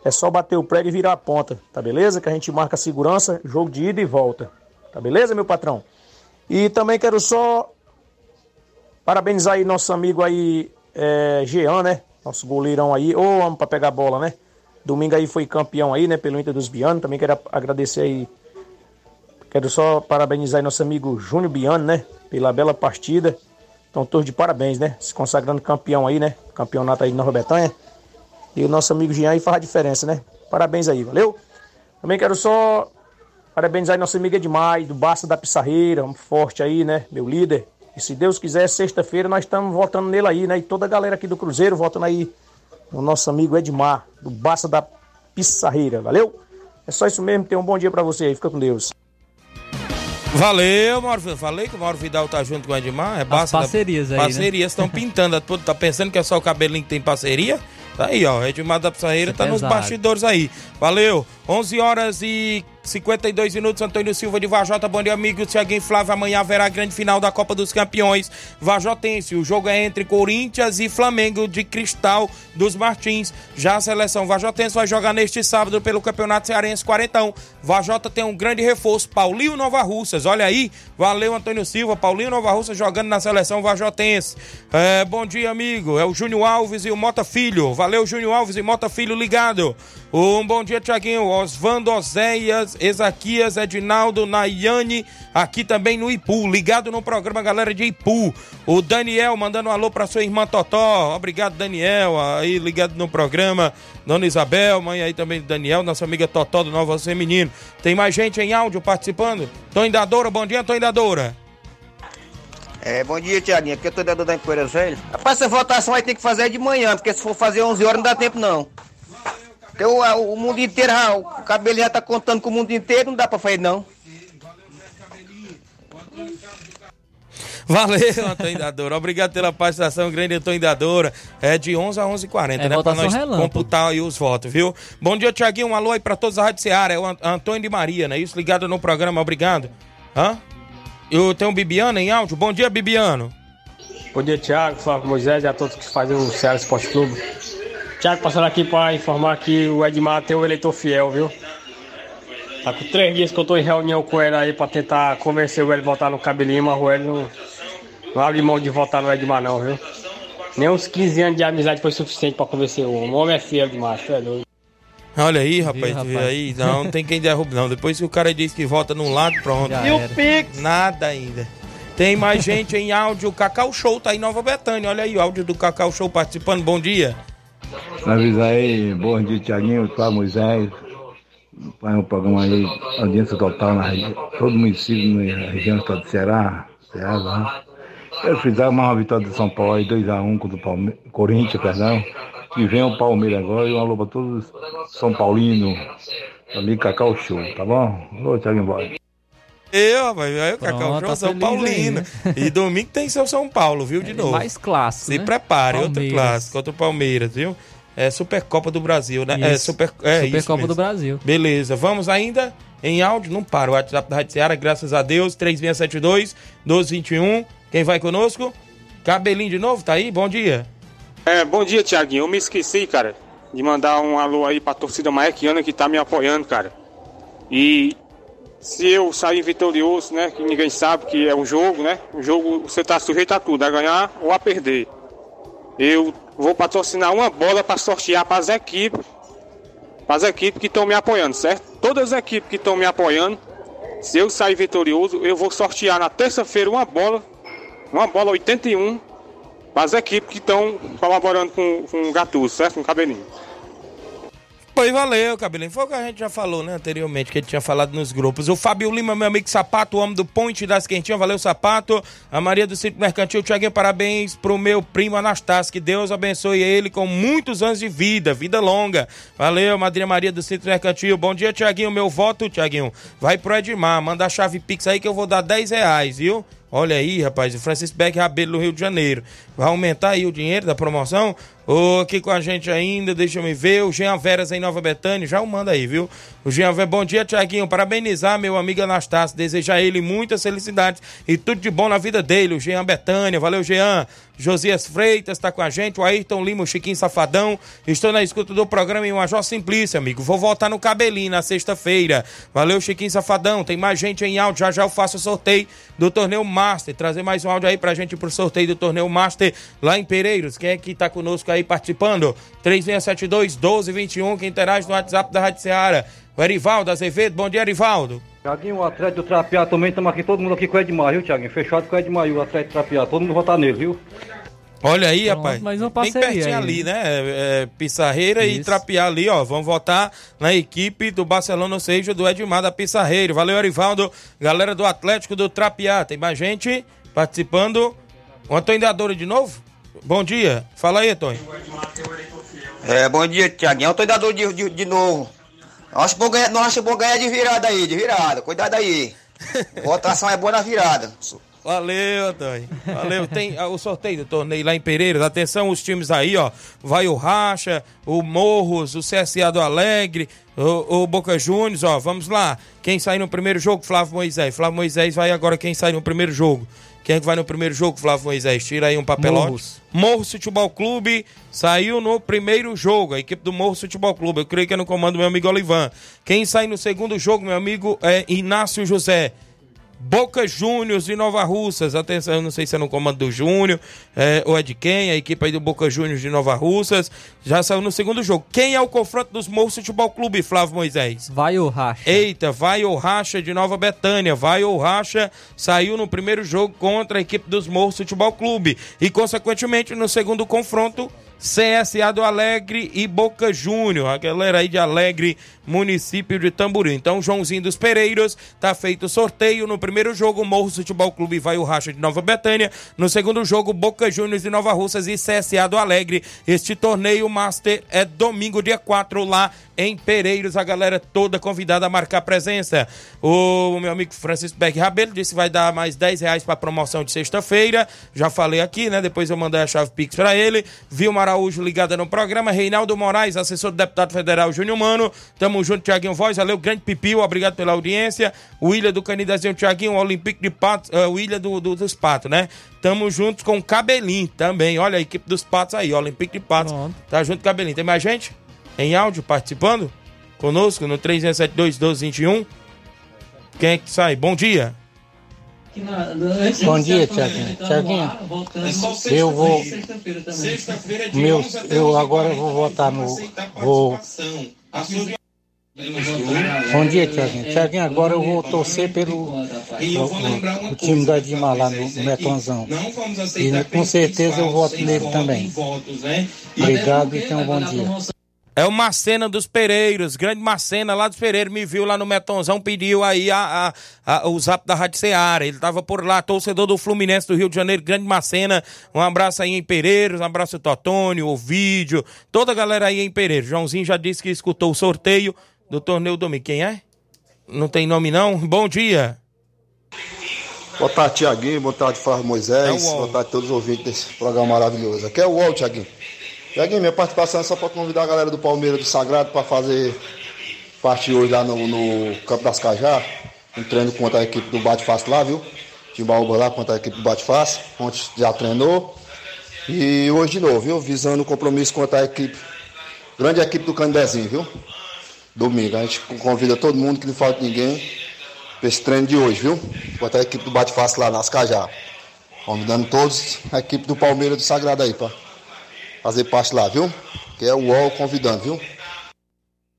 é só bater o prego e virar a ponta, tá beleza? Que a gente marca segurança, jogo de ida e volta. Tá beleza, meu patrão? E também quero só parabenizar aí nosso amigo aí, é, Jean, né? Nosso goleirão aí. Ô, homem pra pegar bola, né? Domingo aí foi campeão aí, né? Pelo Inter dos Bianos. Também quero agradecer aí. Quero só parabenizar aí nosso amigo Júnior Biano, né? Pela bela partida. Então, todos de parabéns, né? Se consagrando campeão aí, né? Campeonato aí de Nova Betânia. E o nosso amigo Jean aí faz a diferença, né? Parabéns aí, valeu? Também quero só parabenizar aí nosso amigo Edmar, do Barça da Pissarreira, um forte aí, né? Meu líder. E se Deus quiser, sexta-feira nós estamos votando nele aí, né? E toda a galera aqui do Cruzeiro votando aí no nosso amigo Edmar, do Barça da Pissarreira, valeu? É só isso mesmo, tenha um bom dia pra você aí, fica com Deus. Valeu, Mauro. Falei que o Mauro Vidal tá junto com o Edmar. É basta parcerias aí, né? Parcerias estão [laughs] pintando. Tá pensando que é só o cabelinho que tem parceria? Tá aí, ó. Edmar da Pissarreira tá nos pesado. bastidores aí. Valeu. 11 horas e 52 minutos. Antônio Silva de Vajota. Bom dia, amigo. Tiaguinho Flávio. Amanhã haverá a grande final da Copa dos Campeões. Vajotense. O jogo é entre Corinthians e Flamengo de Cristal dos Martins. Já a seleção Vajotense vai jogar neste sábado pelo Campeonato Cearense Quarentão. Vajota tem um grande reforço. Paulinho Nova Russas. Olha aí. Valeu, Antônio Silva. Paulinho Nova Russas jogando na seleção Vajotense. É, bom dia, amigo. É o Júnior Alves e o Mota Filho. Valeu, Júnior Alves e Mota Filho ligado. Um bom dia, Tiaguinho. Osvando Oséias, Ezaquias, Edinaldo, Nayane, aqui também no Ipu. Ligado no programa, galera de Ipu. O Daniel mandando um alô pra sua irmã Totó. Obrigado, Daniel. Aí ligado no programa. Dona Isabel, mãe aí também do Daniel, nossa amiga Totó do Nova Feminino. Tem mais gente em áudio participando? Tony Dadora, bom dia, Tony Dadora. É, bom dia, Tiaguinho. Aqui eu tô dentro da Empoeira Velho. Rapaz, essa votação aí tem que fazer de manhã, porque se for fazer 11 horas não dá tempo, não. Porque o, a- mundo inteiro, já- o cabelo já tá contando com o mundo inteiro, não dá pra fazer, não. Valeu, Antônio Dadora. Obrigado pela participação, grande Antônio Dadora. É de 11 a 11h40, É né? Pra nós relâmpago. computar aí os votos, viu? Bom dia, Tiaguinho. Um alô aí pra todos da Rádio Seara. É o An- Antônio de Maria, né? Isso, ligado no programa. Obrigado. Hã? Eu tenho o Bibiano em áudio. Bom dia, Bibiano. Bom dia, Thiago, Flávio Moisés e a todos que fazem o Ceará Esporte Clube. Thiago, passando aqui para informar que o Edmar tem um eleitor fiel, viu? Tá com três dias que eu tô em reunião com ele aí para tentar convencer o Hélio a votar no cabelinho, mas o Hélio não, não abre mão de votar no Edmar, não, viu? Nem uns 15 anos de amizade foi suficiente para convencer o homem. O homem é fiel demais, é doido. Olha aí, rapaz, rapaz. vê aí. Não, não tem quem derrube, não. Depois que o cara diz que vota num lado, pronto. Já E o. Pix? Nada ainda. Tem mais [laughs] gente em áudio. O Cacau Show tá em Nova Betânia. Olha aí o áudio do Cacau Show participando. Bom dia. Avisa aí, bom dia, Tiaguinho, Flávio Moisés. Faz um programa aí, audiência total na região, todo município na região do estado do Ceará, Ceará lá. Frisar mais uma vitória do São Paulo aí, 2x1 contra o Palme... Corinthians, perdão. E vem o Palmeiras agora e um alô pra todos os São Paulinos, ali Cacau Show, tá bom? Alô, Tiaguinho, bora. Eu, rapaz, aí o Cacau Pronto, Show tá São feliz aí, Paulino. né? E domingo tem seu São Paulo, viu? De novo. mais clássico, Se né? prepare, outro Palmeiras. clássico, contra o Palmeiras, viu? É Supercopa do Brasil, né? É Isso. Super, é Supercopa isso mesmo. do Brasil. Beleza, vamos ainda em áudio, não para. O WhatsApp da Rádio Seara, graças a Deus, 3672 1221. Quem vai conosco? Cabelinho de novo, tá aí? Bom dia. É, bom dia, Tiaguinho. Eu me esqueci, cara, de mandar um alô aí pra torcida maequiana que tá me apoiando, cara. E se eu sair vitorioso, né, que ninguém sabe que é um jogo, né? Um jogo você tá sujeito a tudo, a ganhar ou a perder. Eu vou patrocinar uma bola pra sortear pras equipes, pras equipes que estão me apoiando, certo? Todas as equipes que estão me apoiando, se eu sair vitorioso, eu vou sortear na terça-feira uma bola, uma bola 81 para as equipes que estão colaborando com, com o Gattuso, certo? Com o Cabelinho. Pois valeu, Cabelinho. Foi o que a gente já falou, né, anteriormente, que ele tinha falado nos grupos. O Fábio Lima, meu amigo Sapato, o homem do Ponte das Quentinhas. Valeu, Sapato. A Maria do Sítio Mercantil. Tiaguinho, parabéns pro meu primo Anastácio. Que Deus abençoe ele com muitos anos de vida, vida longa. Valeu, Madrinha Maria do Sítio Mercantil. Bom dia, Tiaguinho. Meu voto, Tiaguinho, vai pro Edmar. Manda a chave Pix aí que eu vou dar 10 reais, viu? Olha aí, rapaz, o Francisco Beck Rabelo no Rio de Janeiro. Vai aumentar aí o dinheiro da promoção? Ô, aqui com a gente ainda, deixa eu me ver. O Jean Veras em Nova Betânia, já o manda aí, viu? O Jean Veras, bom dia, Tiaguinho. Parabenizar meu amigo Anastácio, desejar a ele muitas felicidades e tudo de bom na vida dele. O Jean Betânia, valeu, Jean. Josias Freitas está com a gente, o Ayrton Lima, o Chiquinho Safadão. Estou na escuta do programa em Major Simplício, amigo. Vou voltar no cabelinho na sexta-feira. Valeu, Chiquinho Safadão. Tem mais gente em áudio. Já já eu faço o sorteio do torneio Master. Trazer mais um áudio aí pra gente pro sorteio do torneio Master lá em Pereiros. Quem é que tá conosco aí participando? 3672 1221. Quem interage no WhatsApp da Rádio Seara. O Erivaldo Azevedo. Bom dia, Erivaldo. Tiaguinho, o atleta do Trapiá também, estamos aqui, todo mundo aqui com o Edmar, viu, Tiaguinho? Fechado com o Edmar e o atleta do Trapiá, todo mundo votar nele, viu? Olha aí, Pronto, rapaz. mais uma Bem parceria pertinho aí. ali, né? É, é, Pissarreira e. Trapiá ali, ó. Vamos votar na equipe do Barcelona, ou seja, do Edmar da Pissarreira. Valeu, Arivaldo. Galera do Atlético do Trapiá. Tem mais gente participando. O Antônio Dadora de novo? Bom dia. Fala aí, Antônio. É, bom dia, Tiaguinho. Eu tô dador de, de, de novo. Acho, bom ganhar, não acho bom ganhar de virada aí, de virada. Cuidado aí. [laughs] Votação é boa na virada. Valeu, Antônio. Valeu. Tem ah, o sorteio do torneio lá em Pereiras. Atenção, os times aí, ó. Vai o Racha, o Morros, o CSA do Alegre, o, o Boca Juniors, ó. Vamos lá. Quem sai no primeiro jogo? Flávio Moisés. Flávio Moisés vai agora quem sai no primeiro jogo. Quem é que vai no primeiro jogo, Flávio Moisés? Tira aí um papelote. Morros. Morros Futebol Clube saiu no primeiro jogo, a equipe do Morros Futebol Clube. Eu creio que é no comando do meu amigo Olivan. Quem sai no segundo jogo, meu amigo, é Inácio José. Boca Juniors de Nova Russas. Atenção, eu não sei se é no comando do Júnior é, ou é de quem. A equipe aí do Boca Juniors de Nova Russas. Já saiu no segundo jogo. Quem é o confronto dos Morros Futebol Clube, Flávio Moisés? Vai o Racha. Eita, vai o Racha de Nova Betânia. Vai o Racha saiu no primeiro jogo contra a equipe dos Morros Futebol Clube. E, consequentemente, no segundo confronto, CSA do Alegre e Boca Júnior. A galera aí de Alegre, município de Tamboril. Então, Joãozinho dos Pereiros, tá feito o sorteio. No primeiro jogo, Morros Futebol Clube vai o Racha de Nova Betânia. No segundo jogo, Boca Juniors de Nova Russas e CSA do Alegre. Este torneio Master é domingo, dia 4, lá em Pereiros. A galera toda convidada a marcar presença. O meu amigo Francisco Beck Rabelo disse que vai dar mais 10 reais para promoção de sexta-feira. Já falei aqui, né? Depois eu mandei a chave Pix para ele. Vilma Araújo ligada no programa. Reinaldo Moraes, assessor do deputado federal Júnior Mano. Tamo junto, Tiaguinho Voz. Valeu, grande Pipio. Obrigado pela audiência. O Ilha do Canidezinho, Tiaguinho. Olympique de Patos. Uh, o Ilha do, do- dos Patos, né? Tamo junto com o Cabelinho também. Olha a equipe dos Patos aí, Olympique de Patos. Tá junto Cabelinho. Tem mais gente? Em áudio participando? Conosco no 3672-1221. Quem é que sai? Bom dia. Bom dia, Tiaguinho. Tiaguinho, eu vou. Meu, eu agora vou votar no. Vou. Bom dia, Tiaguinho. Tiaguinho, agora eu vou torcer pelo o, o- o time do Edmar lá no, no Metonzão. E com certeza eu voto nele também. Obrigado e tenha um bom dia. É o Macena dos Pereiros, grande Macena lá dos Pereiros, me viu lá no Metonzão, pediu aí a, a- a- o zap da Rádio Seara. Ele tava por lá, torcedor do Fluminense do Rio de Janeiro, grande Macena. Um abraço aí em Pereiros, um abraço Totônio, o vídeo, toda a galera aí em Pereiros. Joãozinho já disse que escutou o sorteio do torneio domingo. Quem é? Não tem nome não? Bom dia. Boa tarde, Tiaguinho. Boa tarde, Flávio Moisés. É. Boa tarde a todos os ouvintes desse programa maravilhoso. Aqui é o UOL, Tiaguinho. Tiaguinho, minha participação é só para convidar a galera do Palmeiras do Sagrado para fazer parte hoje lá no, no Campo das Cajá. Um treino contra a equipe do Bate Fácil lá, viu? Timbaúba lá contra a equipe do Bate Fácil. Ontem já treinou. E hoje de novo, viu? Visando o compromisso contra a equipe, grande equipe do Candezinho, viu? Domingo. A gente convida todo mundo, que não falta ninguém, para esse treino de hoje, viu? Contra a equipe do Bate Fácil lá nas Cajá. Convidando todos a equipe do Palmeiras do Sagrado aí, para fazer parte lá, viu? Que é o UOL convidando, viu?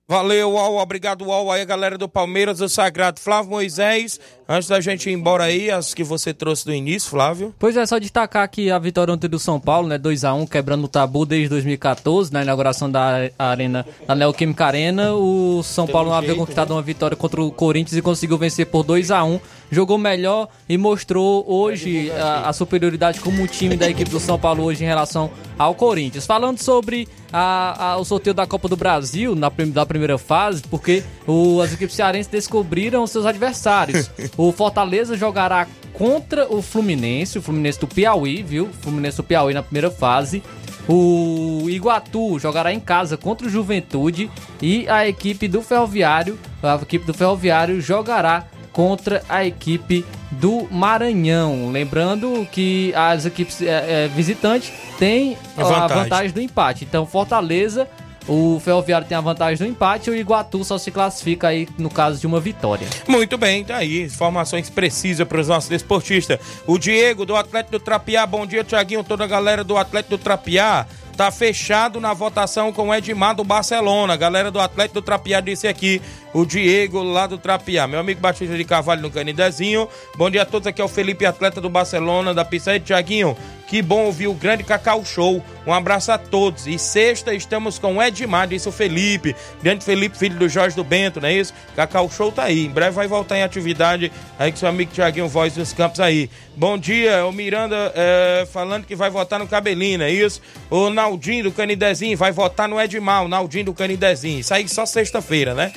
Valeu, UOL, obrigado, UOL, aí a galera do Palmeiras, do Sagrado, Flávio Moisés. Antes da gente ir embora aí, as que você trouxe do início, Flávio. Pois é, só destacar aqui a vitória ontem do São Paulo, né? 2x1, quebrando o tabu desde 2014, na inauguração da arena, da Neoquímica Arena. O São Paulo não havia conquistado uma vitória contra o Corinthians e conseguiu vencer por 2x1. Jogou melhor e mostrou hoje a, a superioridade como o time da equipe do São Paulo hoje em relação ao Corinthians. Falando sobre a- a- o sorteio da Copa do Brasil na da primeira fase, porque o- as equipes cearenses descobriram seus adversários. [laughs] o Fortaleza jogará contra o Fluminense, o Fluminense do Piauí, viu? O Fluminense do Piauí na primeira fase. O Iguatu jogará em casa contra o Juventude e a equipe do Ferroviário, a equipe do Ferroviário jogará contra a equipe do Maranhão. Lembrando que as equipes é, é, visitantes têm a Vantagem. vantagem do empate. Então, Fortaleza, o Ferroviário tem a vantagem do empate e o Iguatu só se classifica aí no caso de uma vitória. Muito bem, tá aí. Informações precisas para os nossos desportistas. O Diego, do Atlético do Trapiá. Bom dia, Tiaguinho. Toda a galera do Atlético do Trapiá. Tá fechado na votação com o Edmar do Barcelona. Galera do Atlético do Trapiá disse aqui. O Diego lá do Trapiá. Meu amigo Batista de Carvalho no Canidezinho. Bom dia a todos. Aqui é o Felipe, atleta do Barcelona, da aí, Tiaguinho. Que bom ouvir o grande Cacau Show. Um abraço a todos. E sexta estamos com o Edmar, disse o Felipe. Grande Felipe, filho do Jorge do Bento, não é isso? Cacau Show tá aí. Em breve vai voltar em atividade aí com seu amigo Tiaguinho Voz dos Campos aí. Bom dia, o Miranda é, falando que vai votar no Cabelina, é isso? O Naldinho do Canidezinho vai votar no Edmar, o Naldinho do Canidezinho. Isso aí só sexta-feira, né?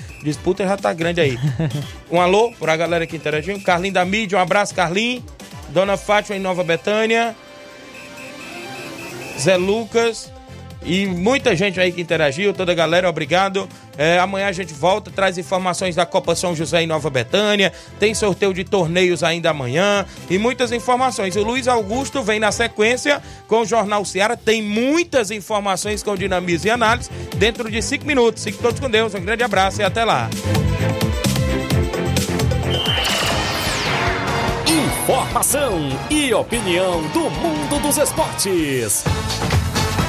Disputa já tá grande aí. [laughs] Um alô pra galera que interagiu. Carlinho da mídia, um abraço, Carlinho. Dona Fátima em Nova Betânia. Zé Lucas e muita gente aí que interagiu, toda a galera, obrigado. É, amanhã a gente volta, traz informações da Copa São José em Nova Betânia, tem sorteio de torneios ainda amanhã e muitas informações. O Luiz Augusto vem na sequência com o Jornal Seara, tem muitas informações com dinamismo e análise dentro de cinco minutos. Fiquem todos com Deus, um grande abraço e até lá. Informação e opinião do mundo dos esportes.